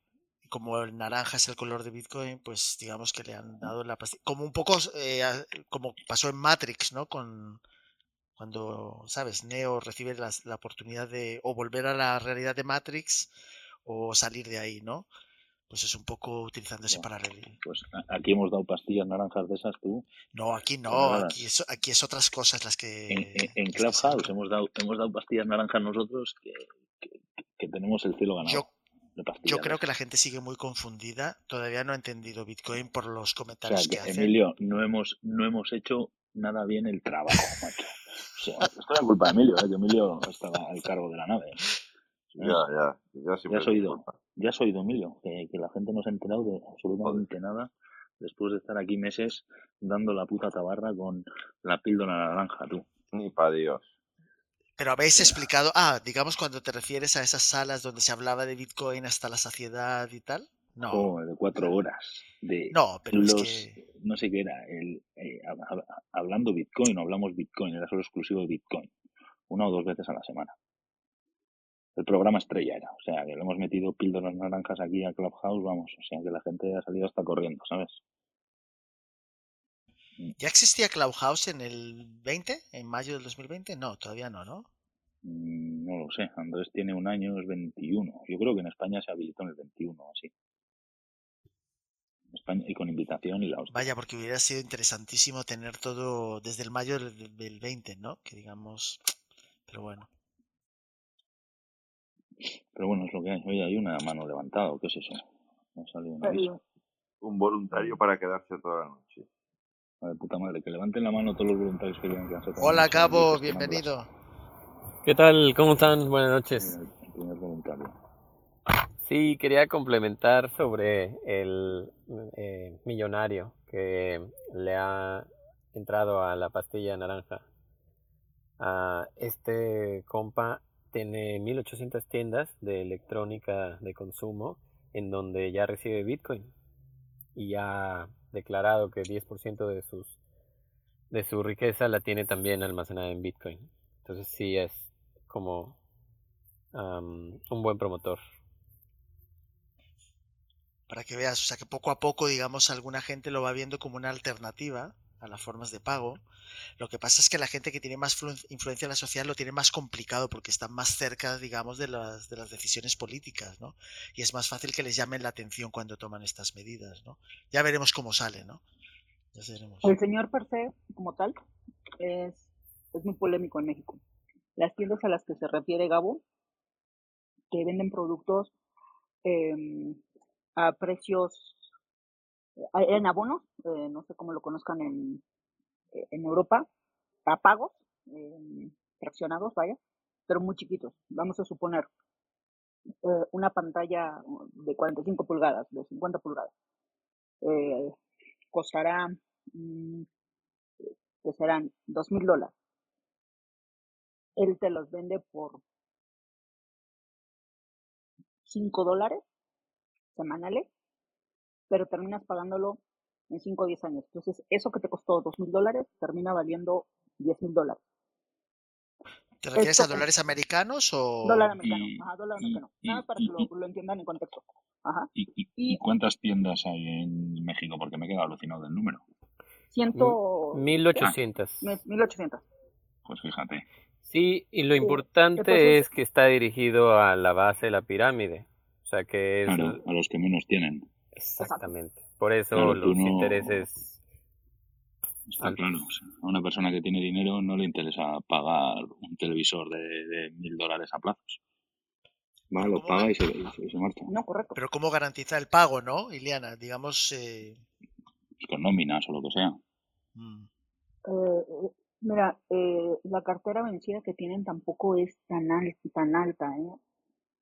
como el naranja es el color de Bitcoin, pues digamos que le han dado la pastilla. Como un poco eh, como pasó en Matrix, ¿no? Con cuando, ¿sabes? Neo recibe la, la oportunidad de o volver a la realidad de Matrix o salir de ahí, ¿no? Pues es un poco utilizándose para Pues aquí hemos dado pastillas naranjas de esas tú. No, aquí no, aquí es, aquí es otras cosas las que. En, Clubhouse hemos dado, hemos dado pastillas naranjas nosotros que, que, tenemos el cielo ganado. Yo, yo creo que la gente sigue muy confundida. Todavía no ha entendido Bitcoin por los comentarios que, hacen. Emilio, no hemos, no hemos hecho nada bien el trabajo, macho. O sea, esto es culpa de Emilio, ¿eh? que Emilio estaba al cargo de la nave. Ya, ya. Ya, ya has oído, ya has oído, Emilio, que, la gente no se ha enterado de absolutamente nada después de estar aquí meses dando la puta tabarra con la píldora naranja, tú. Ni para Dios. Pero habéis explicado, ah, digamos cuando te refieres a esas salas donde se hablaba de Bitcoin hasta la saciedad y tal. No. de cuatro horas. De no, pero es que... No sé qué era. El, eh, hablando Bitcoin, o hablamos Bitcoin, era solo exclusivo de Bitcoin. Una o dos veces a la semana el programa estrella era. O sea, que le hemos metido píldoras naranjas aquí a Clubhouse, vamos. O sea, que la gente ha salido hasta corriendo, ¿sabes? Mm. ¿Ya existía Clubhouse en el 20? ¿En mayo del 2020? No, todavía no, ¿no? Mm, no lo sé. Andrés tiene un año, es 21. Yo creo que en España se habilitó en el 21, así. España, y con invitación y la Vaya, porque hubiera sido interesantísimo tener todo desde el mayo del 20, ¿no? Que digamos. Pero bueno. Pero bueno, es lo que hay. Oye, hay una mano levantada, ¿qué es eso? Un voluntario para quedarse toda la noche. A ver, puta madre, que levanten la mano todos los voluntarios que quieran quedarse toda Hola, la Cabo, bienvenido. ¿Qué tal? ¿Cómo están? Buenas noches. El primer voluntario. Sí, quería complementar sobre el eh, millonario que le ha entrado a la pastilla naranja. A este compa tiene 1800 tiendas de electrónica de consumo en donde ya recibe Bitcoin y ha declarado que 10% de sus de su riqueza la tiene también almacenada en Bitcoin. Entonces sí es como un buen promotor. Para que veas, o sea que poco a poco, digamos, alguna gente lo va viendo como una alternativa a las formas de pago. Lo que pasa es que la gente que tiene más influencia en la sociedad lo tiene más complicado porque están más cerca, digamos, de las, de las decisiones políticas, ¿no? Y es más fácil que les llamen la atención cuando toman estas medidas, ¿no? Ya veremos cómo sale, ¿no? El señor per se, como tal, es, es muy polémico en México. Las tiendas a las que se refiere Gabo, que venden productos em, a precios en abonos, eh, no sé cómo lo conozcan en, en Europa, a pagos, eh, fraccionados, vaya, pero muy chiquitos. Vamos a suponer eh, una pantalla de 45 pulgadas, de 50 pulgadas. Eh, costará, mm, que serán dos mil dólares. Él te los vende por 5 dólares semanales pero terminas pagándolo en 5 o 10 años. Entonces, eso que te costó 2 mil dólares termina valiendo 10 mil dólares. ¿Te refieres a dólares americanos o...? Dólar americano, ajá, dólar americano. Nada para que lo, entiendan en contexto. Ajá. ¿Y, cuántas tiendas hay en México? Porque me he quedado alucinado del número. Ciento... 1800. 1800. Pues fíjate. Sí, y lo importante es que está dirigido a la base de la pirámide. O sea que es... Claro, a los que menos tienen. Exactamente. Por eso los intereses... Está claro, a una persona que tiene dinero no le interesa pagar un televisor de mil dólares a plazos. Va, lo paga y se, marcha. No, correcto. Pero ¿cómo garantiza el pago, no, Iliana? Digamos... Eh... Con nóminas o lo que sea. Mm. Eh, mira, eh, la cartera vencida que tienen tampoco es tan, tan alta, ¿eh?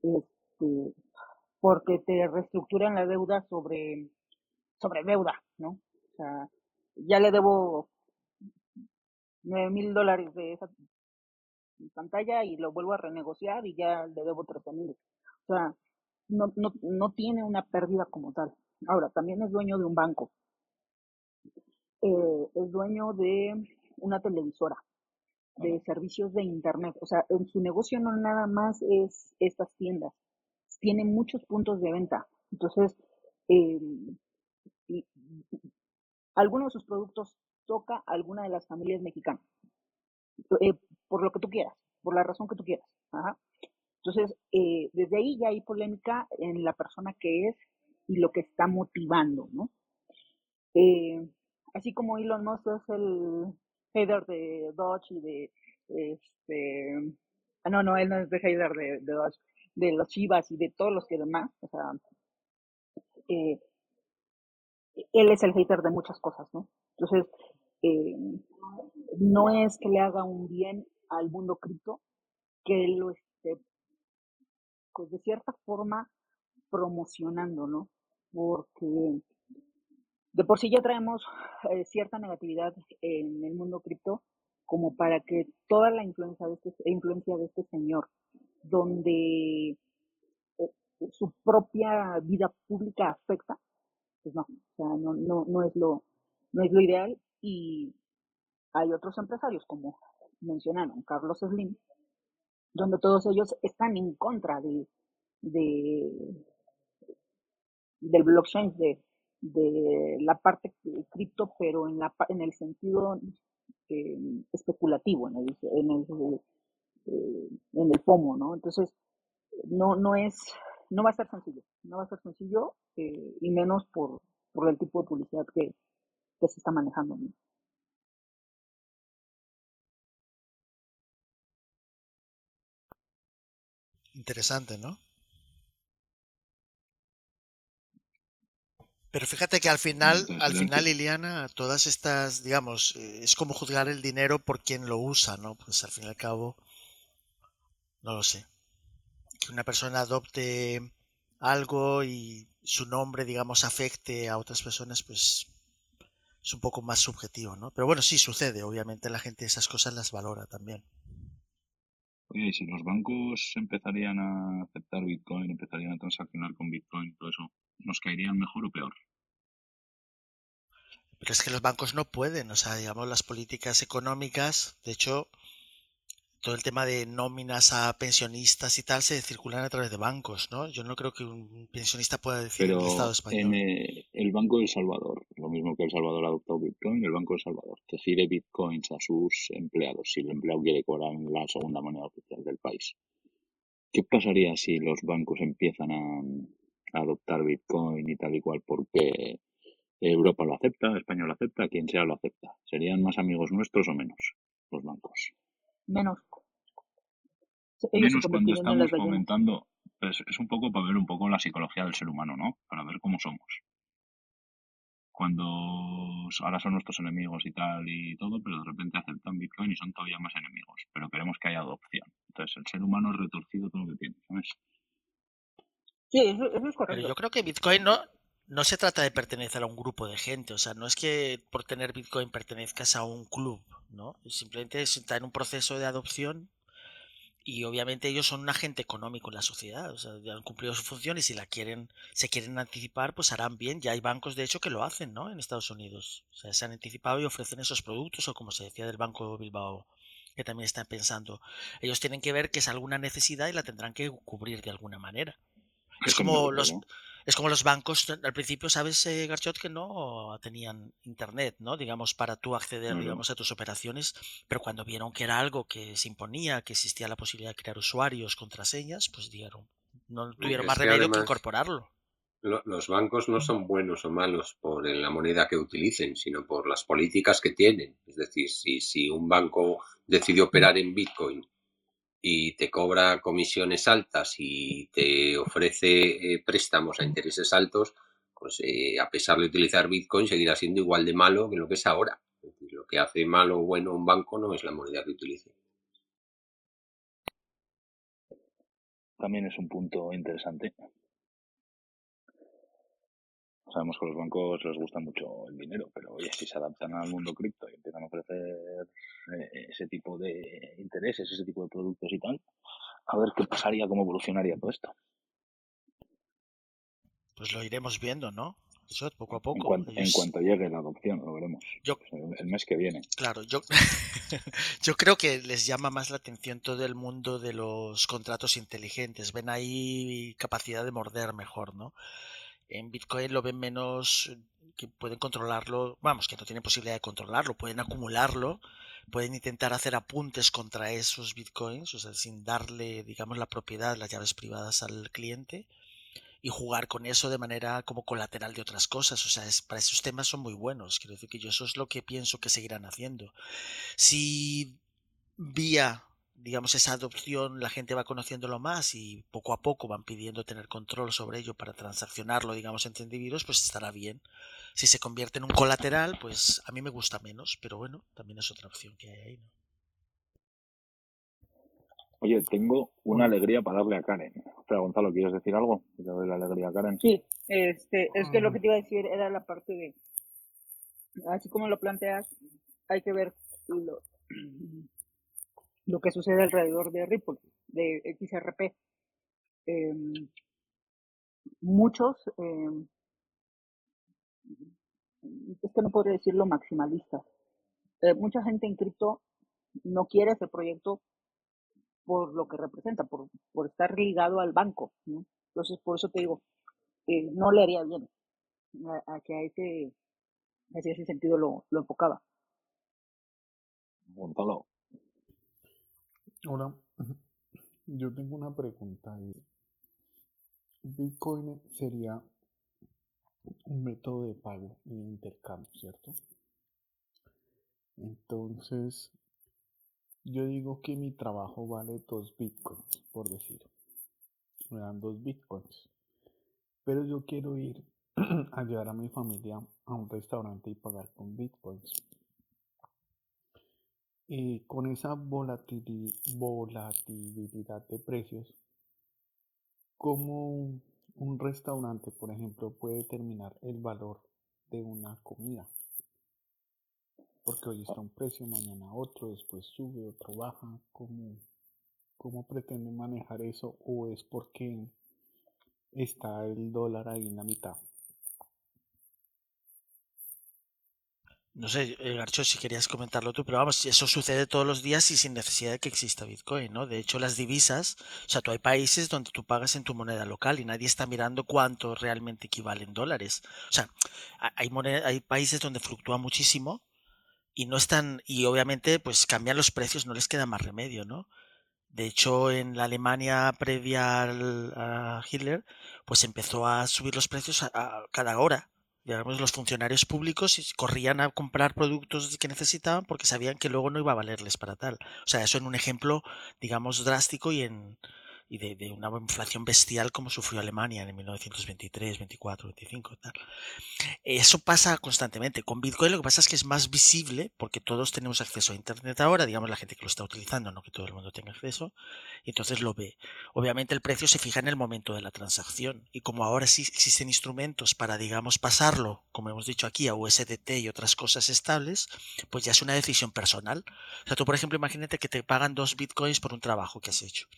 Este, porque te reestructuran la deuda sobre, sobre deuda, ¿no? O sea, ya le debo nueve mil dólares de esa pantalla y lo vuelvo a renegociar y ya le debo trece mil. O sea, no, no, no tiene una pérdida como tal. Ahora, también es dueño de un banco. Eh, es dueño de una televisora, de servicios de internet. O sea, en su negocio no nada más es estas tiendas tiene muchos puntos de venta. Entonces, eh, alguno de sus productos toca a alguna de las familias mexicanas. Eh, por lo que tú quieras, por la razón que tú quieras. Entonces, eh, desde ahí ya hay polémica en la persona que es y lo que está motivando, ¿no? así como Elon Musk es el header de Dodge y de este ah, no, no, él no es de header de Dodge, de los Chivas y de todos los que demás, o sea, eh, él es el hater de muchas cosas, ¿no? Entonces, eh, no es que le haga un bien al mundo cripto, que él lo esté, pues de cierta forma, promocionando, ¿no? Porque de por sí ya traemos eh, cierta negatividad en el mundo cripto, como para que toda la influencia de este, influencia de este señor donde eh, su propia vida pública afecta, pues no, o sea, no, no, no es lo, no es lo ideal. Y hay otros empresarios como mencionaron Carlos Slim, donde todos ellos están en contra de, de del blockchain, de, de la parte cripto, pero en la en el sentido eh, especulativo, en el, en el eh, en el FOMO, ¿no? Entonces, no, no es, no va a ser sencillo, no va a ser sencillo, eh, y menos por, por el tipo de publicidad que, que se está manejando, ¿no? Interesante, ¿no? Pero fíjate que al final, al final, Liliana, todas estas, digamos, eh, es como juzgar el dinero por quien lo usa, ¿no? Pues al fin y al cabo, no lo sé. Que una persona adopte algo y su nombre, digamos, afecte a otras personas, pues es un poco más subjetivo, ¿no? Pero bueno, sí sucede, obviamente la gente esas cosas las valora también. Oye, si los bancos empezarían a aceptar Bitcoin, empezarían a transaccionar con Bitcoin y todo eso, ¿nos caerían mejor o peor? Pero es que los bancos no pueden, o sea, digamos, las políticas económicas, de hecho, todo el tema de nóminas a pensionistas y tal se circulan a través de bancos, ¿no? Yo no creo que un pensionista pueda decir en el Estado español. En eh, el Banco de El Salvador, lo mismo que El Salvador ha adoptado Bitcoin, el Banco de El Salvador decide bitcoins a sus empleados si el empleado quiere cobrar en la segunda moneda oficial del país. ¿Qué pasaría si los bancos empiezan a, adoptar bitcoin y tal y cual porque Europa lo acepta, España lo acepta, quien sea lo acepta? ¿Serían más amigos nuestros o menos los bancos? Menos. Menos cuando estamos comentando, pues, es un poco para ver un poco la psicología del ser humano, ¿no? Para ver cómo somos. Cuando ahora son nuestros enemigos y tal y todo, pero de repente aceptan Bitcoin y son todavía más enemigos. Pero queremos que haya adopción. Entonces el ser humano es retorcido todo lo que tiene, ¿sabes? Sí, eso, es correcto. Pero yo creo que Bitcoin no, no se trata de pertenecer a un grupo de gente, o sea, no es que por tener Bitcoin pertenezcas a un club, ¿no? Simplemente está en un proceso de adopción y obviamente ellos son un agente económico en la sociedad, o sea, ya han cumplido su función y si la quieren, se quieren anticipar, pues harán bien. Ya hay bancos de hecho que lo hacen, ¿no? En Estados Unidos. O sea, se han anticipado y ofrecen esos productos, o como se decía del Banco Bilbao, que también están pensando. Ellos tienen que ver que es alguna necesidad y la tendrán que cubrir de alguna manera. Es como los, es como los bancos, al principio, sabes, eh, Garchot, que no tenían internet, ¿no? Digamos, para tú acceder, digamos, a tus operaciones, pero cuando vieron que era algo que se imponía, que existía la posibilidad de crear usuarios, contraseñas, pues dijeron, no tuvieron más remedio que incorporarlo. los bancos no son buenos o malos por la moneda que utilicen, sino por las políticas que tienen. Es decir, si, si un banco decide operar en Bitcoin y te cobra comisiones altas y te ofrece eh, préstamos a intereses altos, pues eh, a pesar de utilizar Bitcoin seguirá siendo igual de malo que lo que es ahora. lo que hace malo o bueno un banco no es la moneda que utilice. También es un punto interesante. Sabemos que a los bancos les gusta mucho el dinero, pero oye, si se adaptan al mundo cripto y empiezan a ofrecer eh, ese tipo de intereses, ese tipo de productos y tal, a ver qué pasaría, cómo evolucionaría todo esto. Pues lo iremos viendo, ¿no? Eso poco a poco. En, cuanto, llegue la adopción, lo veremos. Yo, el mes que viene. Claro, yo, yo creo que les llama más la atención todo el mundo de los contratos inteligentes. Ven ahí capacidad de morder mejor, ¿no? En Bitcoin lo ven menos que pueden controlarlo, vamos, que no tienen posibilidad de controlarlo, pueden acumularlo, pueden intentar hacer apuntes contra esos bitcoins, o sea, sin darle, digamos, la propiedad, las llaves privadas al cliente y jugar con eso de manera como colateral de otras cosas. O sea, para esos temas son muy buenos. Quiero decir que yo eso es lo que pienso que seguirán haciendo. Si vía digamos, esa adopción la gente va conociéndolo más y poco a poco van pidiendo tener control sobre ello para transaccionarlo, digamos, entre individuos, pues estará bien. Si se convierte en un colateral, pues a mí me gusta menos, pero bueno, también es otra opción que hay ahí, ¿no? Oye, tengo una alegría para darle a Karen. O sea, Gonzalo, ¿quieres decir algo? ¿Te doy la alegría a Karen? Sí, este, es que lo que te iba a decir era la parte de, así como lo planteas, hay que ver lo, lo que sucede alrededor de Ripple, de XRP. Em, muchos, eh, es que no podría decirlo maximalista. Eh, mucha gente en cripto no quiere ese proyecto por lo que representa, por, por estar ligado al banco. Entonces, por eso te digo, eh, no le haría bien a, que a ese, a ese sentido lo, lo enfocaba. Gonzalo. Hola, yo tengo una pregunta. Bitcoin sería un método de pago y intercambio, ¿cierto? Entonces, yo digo que mi trabajo vale dos bitcoins, por decir. Me dan dos bitcoins. Pero yo quiero ir a llevar a mi familia a un restaurante y pagar con bitcoins. Y con esa volatilidad de precios, como un restaurante, por ejemplo, puede determinar el valor de una comida. Porque hoy está un precio, mañana otro, después sube, otro baja. ¿Cómo, cómo pretende manejar eso? ¿O es porque está el dólar ahí en la mitad? No sé, eh, Garcho, si querías comentarlo tú, pero vamos, eso sucede todos los días y sin necesidad de que exista Bitcoin, ¿no? De hecho, las divisas, o sea, tú hay países donde tú pagas en tu moneda local y nadie está mirando cuánto realmente equivalen dólares. O sea, hay, hay países donde fluctúa muchísimo y no están, y obviamente, pues cambian los precios, no les queda más remedio, ¿no? De hecho, en la Alemania previa a Hitler, pues empezó a subir los precios a cada hora digamos, los funcionarios públicos corrían a comprar productos que necesitaban porque sabían que luego no iba a valerles para tal. O sea, eso en un ejemplo, digamos, drástico y en, y de, una inflación bestial como sufrió Alemania en 1923, 24, 25 tal. Eso pasa constantemente. Con Bitcoin lo que pasa es que es más visible porque todos tenemos acceso a Internet ahora, digamos la gente que lo está utilizando, no que todo el mundo tenga acceso, y entonces lo ve. Obviamente el precio se fija en el momento de la transacción y como ahora sí existen instrumentos para, digamos, pasarlo, como hemos dicho aquí, a USDT y otras cosas estables, pues ya es una decisión personal. O sea, tú por ejemplo imagínate que te pagan dos Bitcoins por un trabajo que has hecho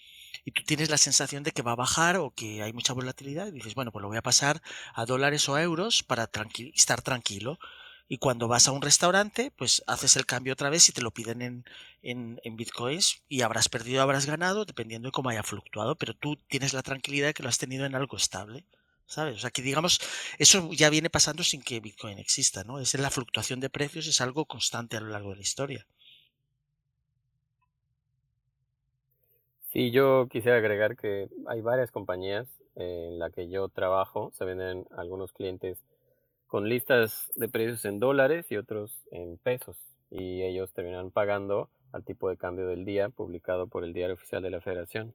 y tú tienes la sensación de que va a bajar o que hay mucha volatilidad y dices, bueno, pues lo voy a pasar a dólares o a euros para estar tranquilo. Y cuando vas a un restaurante, pues haces el cambio otra vez y te lo piden en, en, en bitcoins y habrás perdido, habrás ganado, dependiendo de cómo haya fluctuado, pero tú tienes la tranquilidad de que lo has tenido en algo estable. ¿Sabes? O sea, que digamos, eso ya viene pasando sin que Bitcoin exista, ¿no? Es la fluctuación de precios, es algo constante a lo largo de la historia. Sí, yo quisiera agregar que hay varias compañías en las que yo trabajo, se venden algunos clientes con listas de precios en dólares y otros en pesos y ellos terminan pagando al tipo de cambio del día publicado por el diario oficial de la federación.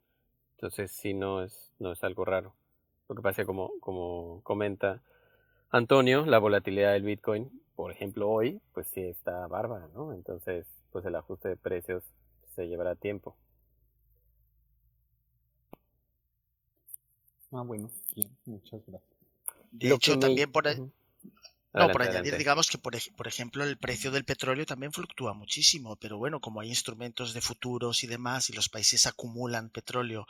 Entonces sí no es, no es algo raro. Lo que pasa es como, como comenta Antonio, la volatilidad del Bitcoin, por ejemplo hoy, pues sí está bárbara, ¿no? Entonces pues el ajuste de precios se llevará tiempo. Ah, bueno, bien, muchas gracias. De hecho, también por, no, por añadir, digamos que por, por, ejemplo el precio del petróleo también fluctúa muchísimo, pero bueno, como hay instrumentos de futuros y demás y los países acumulan petróleo,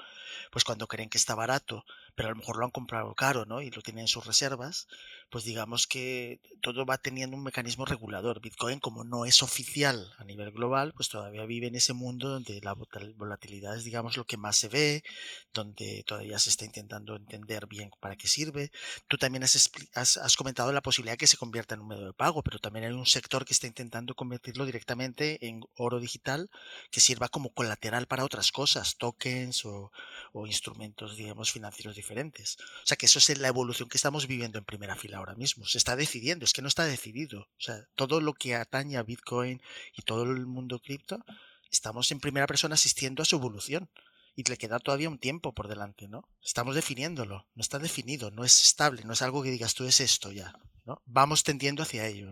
pues cuando creen que está barato, pero a lo mejor lo han comprado caro, ¿no? Y lo tienen en sus reservas, pues digamos que todo va teniendo un mecanismo regulador. Bitcoin, como no es oficial a nivel global, pues todavía vive en ese mundo donde la volatilidad es, digamos, lo que más se ve, donde todavía se está intentando entender bien para qué sirve. Tú también has, has, comentado la posibilidad que se convierta en un medio de pago, pero también hay un sector que está intentando convertirlo directamente en oro digital que sirva como colateral para otras cosas, tokens o, instrumentos, digamos, financieros diferentes. O sea que eso es la evolución que estamos viviendo en primera fila ahora mismo. Se está decidiendo, es que no está decidido. O sea, todo lo que atañe a Bitcoin y todo el mundo cripto, estamos en primera persona asistiendo a su evolución y le queda todavía un tiempo por delante, ¿no? Estamos definiéndolo, no está definido, no es estable, no es algo que digas tú es esto ya. Vamos tendiendo hacia ello,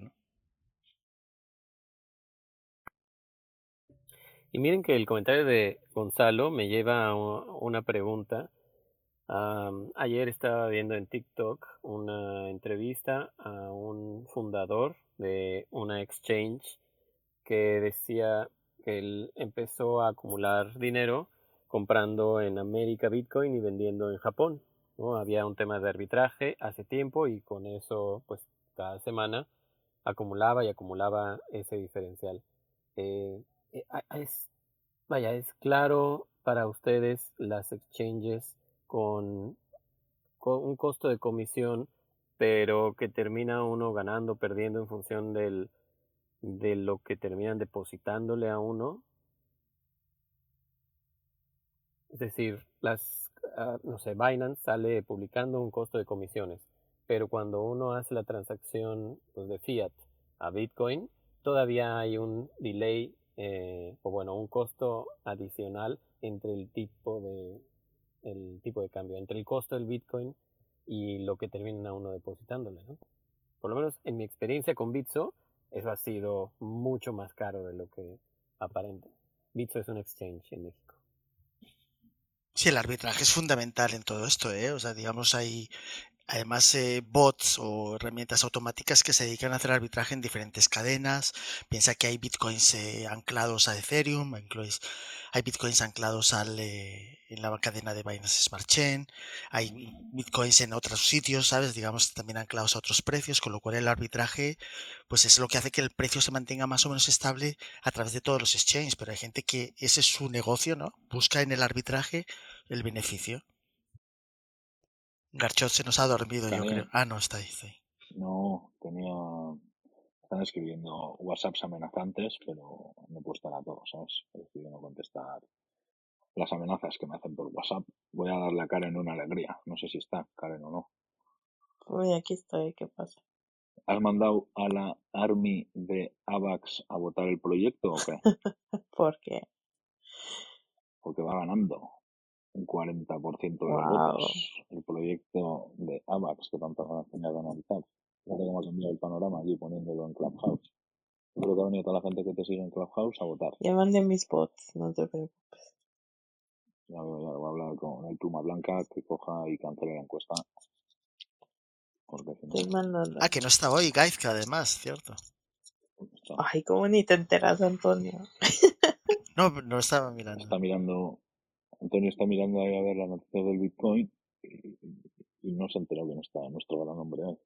Y miren que el comentario de Gonzalo me lleva a una pregunta. Ayer estaba viendo en TikTok una entrevista a un fundador de una exchange que decía que él empezó a acumular dinero comprando en América Bitcoin y vendiendo en Japón. Había un tema de arbitraje hace tiempo y con eso, pues cada semana acumulaba y acumulaba ese diferencial. Eh, eh, es, vaya, es claro para ustedes las exchanges con, con, un costo de comisión, pero que termina uno ganando, perdiendo en función del, de lo que terminan depositándole a uno. Es decir, las Ah, no sé, Binance sale publicando un costo de comisiones, pero cuando uno hace la transacción pues, de fiat a Bitcoin, todavía hay un delay eh, o bueno, un costo adicional entre el tipo de el tipo de cambio, entre el costo del Bitcoin y lo que termina uno depositándole, ¿no? Por lo menos en mi experiencia con Bitso, eso ha sido mucho más caro de lo que aparenta. Bitso es un exchange en México. Sí, el arbitraje es fundamental en todo esto, ¿eh? O sea, digamos, hay, además eh, bots o herramientas automáticas que se dedican a hacer arbitraje en diferentes cadenas. Piensa que hay bitcoins eh, anclados a Ethereum, hay bitcoins anclados al, eh, en la cadena de Binance Smart Chain, hay bitcoins en otros sitios, ¿sabes? Digamos, también anclados a otros precios, con lo cual el arbitraje, pues es lo que hace que el precio se mantenga más o menos estable a través de todos los exchanges. Pero hay gente que ese es su negocio, ¿no? Busca en el arbitraje el beneficio. Garchot se nos ha dormido, yo creo. Ah, no, está ahí, No, tenía. Están escribiendo WhatsApps amenazantes, pero no puedo estar a todos, ¿sabes? He decidido no contestar las amenazas que me hacen por WhatsApp. Voy a darle a Karen una alegría. No sé si está Karen o no. Uy, aquí estoy, ¿qué pasa? ¿Has mandado a la Army de AVAX a votar el proyecto o qué? ¿Por qué? Porque va ganando un 40% de los votos. El proyecto de AVAX, que tanto van a analizar. Fíjate cómo ha cambiado el panorama allí poniéndolo en Clubhouse. Creo que ha venido toda la gente que te sigue en Clubhouse a votar. Ya mandé mis bots, no te preocupes. Ya, voy a hablar con el Pluma Blanca que coja y cancele la encuesta. Ah, que no está hoy Gaizka, además, cierto. Ay, cómo ni te enteras, Antonio. no, no estaba mirando. Está mirando Antonio está mirando ahí a ver la noticia del Bitcoin y, no se ha enterado que no está nuestro gran hombre ahí.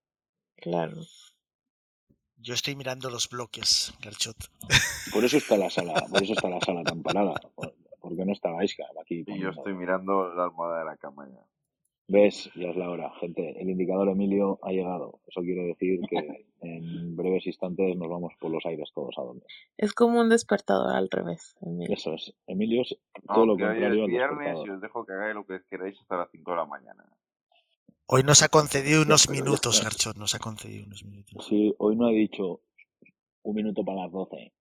Claro. Yo estoy mirando los bloques, Garchot. Por eso está la sala, por eso está la sala tan parada. Porque no está Isca aquí. Y yo estoy mirando la almohada de la cama ya. ¿Ves? Ya es la hora, gente. El indicador Emilio ha llegado. Eso quiere decir que en breves instantes nos vamos por los aires todos a donde. Es como un despertador al revés. Emilio. Eso es. Emilio es todo lo contrario. Hoy es viernes y os dejo que hagáis lo que queráis hasta las 5 de la mañana. Hoy nos ha concedido unos minutos, Garchot. Nos ha concedido unos minutos. Sí, hoy no ha dicho un minuto para las 12.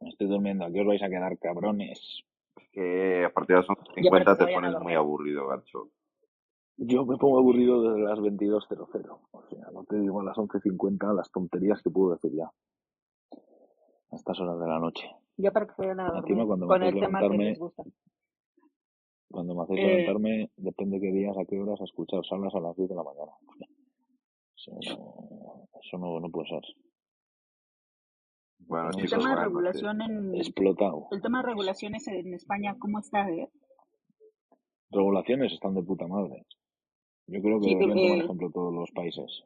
Me estoy durmiendo. Aquí os vais a quedar cabrones. Es que a partir de las 11.50 te pones muy aburrido, Garchot. Yo me pongo aburrido desde las 22.00. O sea, no te digo a las 11.50 las tonterías que puedo decir ya. A estas horas de la noche. Ya para que se vayan a dormir. cuando con me el tema que les gusta. Cuando me hacéis eh, levantarme, depende qué días, a qué horas, a escuchar salas a las 10 de la mañana. Eso no, eso no, no puede ser. Bueno, el tema de regulación en explotado. El tema de regulaciones en España, ¿cómo está? Eh? Regulaciones están de puta madre. Yo creo que deberían tomar ejemplo todos los países.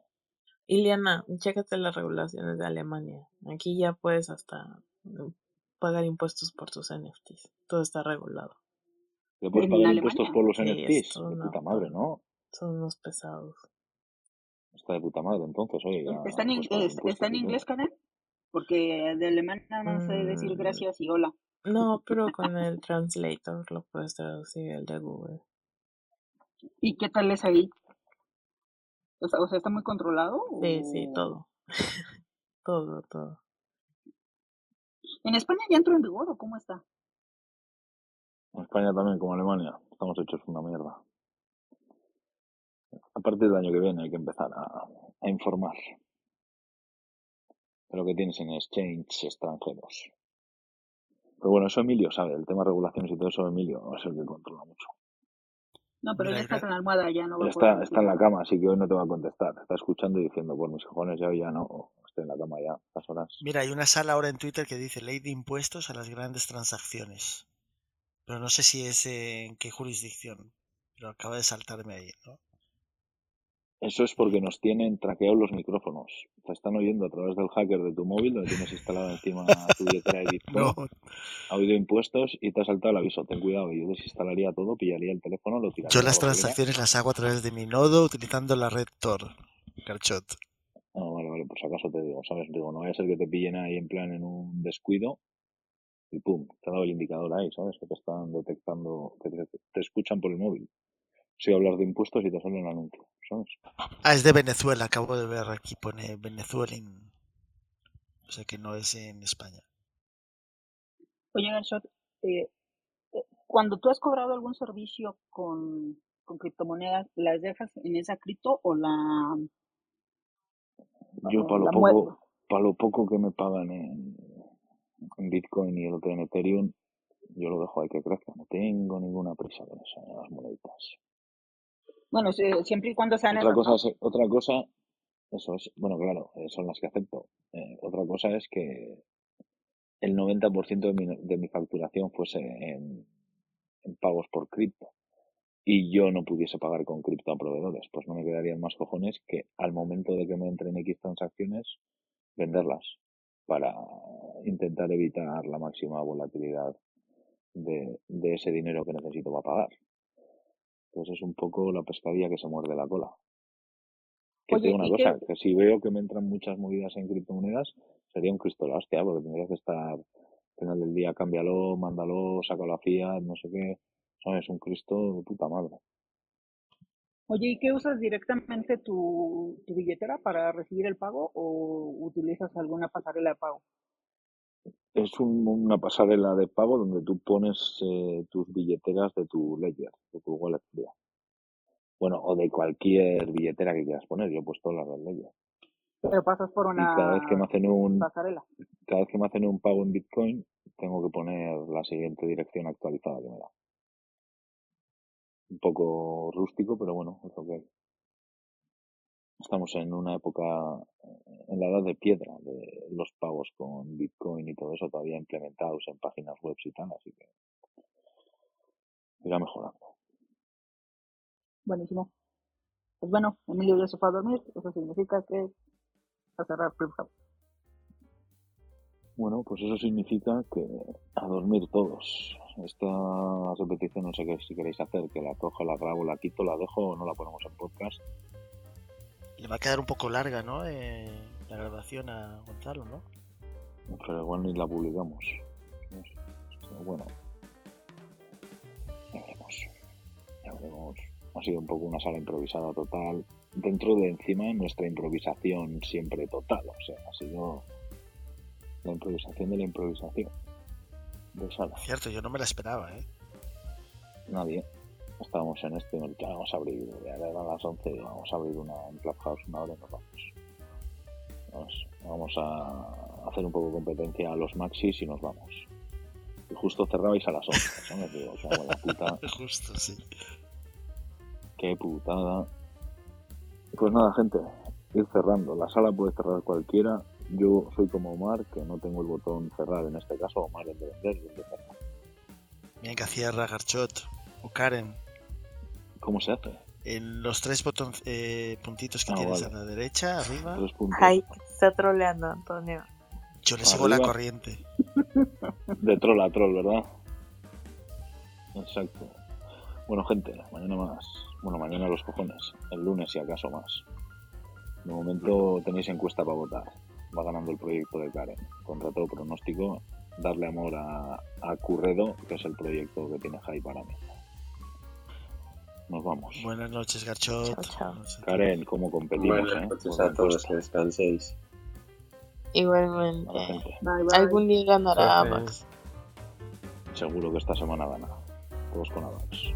Iliana, chécate las regulaciones de Alemania. Aquí ya puedes hasta mm, pagar impuestos por tus NFTs. Todo está regulado. ¿Te puedes pagar impuestos por los NFTs? De puta madre, ¿no? Son unos pesados. Está de puta madre, entonces, oye. ¿Está en, ¿está en inglés, Karen? Porque de alemán más sé decir mm. gracias y hola. No, pero con el translator lo puedes traducir el de Google. ¿Y qué tal es ahí? O sea, ¿está muy controlado? Sí, sí, todo. todo, todo. ¿En España ya entró en vigor o cómo está? En España también, como Alemania. Estamos hechos una mierda. A partir del año que viene hay que empezar a, a informar de lo que tienes en exchange extranjeros. Pero bueno, eso Emilio sabe, el tema de regulaciones y todo eso Emilio es el que controla mucho. No, pero él está con la almohada, ya no está, está en la cama, así que hoy no te va a contestar. Está escuchando y diciendo, por mis cojones ya hoy ya no, estoy en la cama ya, estas horas. Mira, hay una sala ahora en Twitter que dice ley de impuestos a las grandes transacciones. Pero no sé si es en qué jurisdicción, pero acaba de saltarme ahí, ¿no? Eso es porque nos tienen traqueados los micrófonos. Te están oyendo a través del hacker de tu móvil, donde tienes instalado encima tu billetera de Bitcoin. Ha oído impuestos y te ha saltado el aviso. Ten cuidado, yo desinstalaría todo, pillaría el teléfono, lo tiraría. Yo las transacciones las hago a través de mi nodo utilizando la red Tor, Carchot. Ah, vale, vale, pues acaso te digo, ¿sabes? Digo, no vaya a ser que te pillen ahí en plan en un descuido y pum, te ha dado el indicador ahí, ¿sabes? Que te están detectando, que te escuchan por el móvil si hablar de impuestos y te sale un anuncio, ¿sabes? Ah, es de Venezuela, acabo de ver aquí, pone Venezuela. O sea que no es en España. Oye, Garchot, eh, eh, cuando tú has cobrado algún servicio con, con criptomonedas, ¿las dejas en esa cripto o la... Yo para lo, poco, para lo poco que me pagan en, en Bitcoin y el otro en Ethereum, yo lo dejo ahí que crezca. No tengo ninguna prisa con esas las moneditas. Bueno, siempre y cuando sean otra cosa Otra cosa, eso es, bueno, claro, eh, son las que acepto. Eh, otra cosa es que el 90% de mi, de mi facturación fuese en, en pagos por cripto y yo no pudiese pagar con cripto a proveedores, pues no me quedarían más cojones que al momento de que me entren X transacciones, venderlas para intentar evitar la máxima volatilidad de, de ese dinero que necesito para pagar. Pues es un poco la pescadilla que se muerde la cola. Que Oye, una cosa, que si veo que me entran muchas movidas en criptomonedas, sería un cristo la hostia, porque tendría que estar al final del día, cámbialo, mándalo, sácalo a fiat, no sé qué. Es un Cristo de puta madre. Oye, ¿y qué usas directamente tu, tu billetera para recibir el pago o utilizas alguna pasarela de pago? Es una pasarela de pago donde tú pones eh, tus billeteras de tu ledger, de tu wallet. Bueno, o de cualquier billetera que quieras poner. Yo he puesto la del ledger. Pero pasas por una cada vez que me hacen un pasarela. Cada vez que me hacen un pago en Bitcoin, tengo que poner la siguiente dirección actualizada que me da un poco rústico, pero bueno, es lo que hay. Estamos en una época, en la edad de piedra de los pagos con Bitcoin y todo eso todavía implementados en páginas web y tal, así que irá mejorando. Buenísimo. Pues bueno, Emilio ya se fue a dormir, eso significa que va a cerrar Bueno, pues eso significa que a dormir todos. Esta repetición no sé qué si queréis hacer, que la cojo, la grabo, la quito, la dejo o no la ponemos en podcast. Le va a quedar un poco larga, ¿no? Eh, la grabación a Gonzalo, ¿no? Pero igual ni la publicamos. bueno, ya veremos. Ya veremos. Ha sido un poco una sala improvisada total. Dentro de encima nuestra improvisación siempre total. O sea, ha sido la improvisación de la improvisación. Cierto, yo no me la esperaba, ¿eh? Nadie. Estábamos en este, ya vamos a abrir, ya eran las 11, vamos a abrir una en Clubhouse una hora y nos vamos. vamos. a hacer un poco de competencia a los maxis y nos vamos. Y justo cerrabais a las 11, ¿no? Digo, la puta. justo, sí. Qué putada. Pues nada, gente, ir cerrando. La sala puede cerrar cualquiera yo soy como Omar, que no tengo el botón cerrar en este caso. Omar es de vender y el de cerrar. Venga, cierra, Garchot. O Karen. ¿Cómo se hace? En los tres botones, eh, puntitos que ah, tienes a la derecha, arriba. Ay, está troleando, Antonio. Yo le sigo la corriente. De troll a troll, ¿verdad? Exacto. Bueno, gente, mañana más. Bueno, mañana los cojones. El lunes, si acaso más. De momento tenéis encuesta para votar va ganando el proyecto de Karen. Contra todo pronóstico, darle amor a, a Curredo, que es el proyecto que tiene Jai para mí. Nos vamos. Buenas noches, Garchot. Karen, ¿cómo competimos? Buenas eh? noches a todos, que descanséis. Igualmente. Algún día ganará Max. Seguro que esta semana gana. Todos con Avax.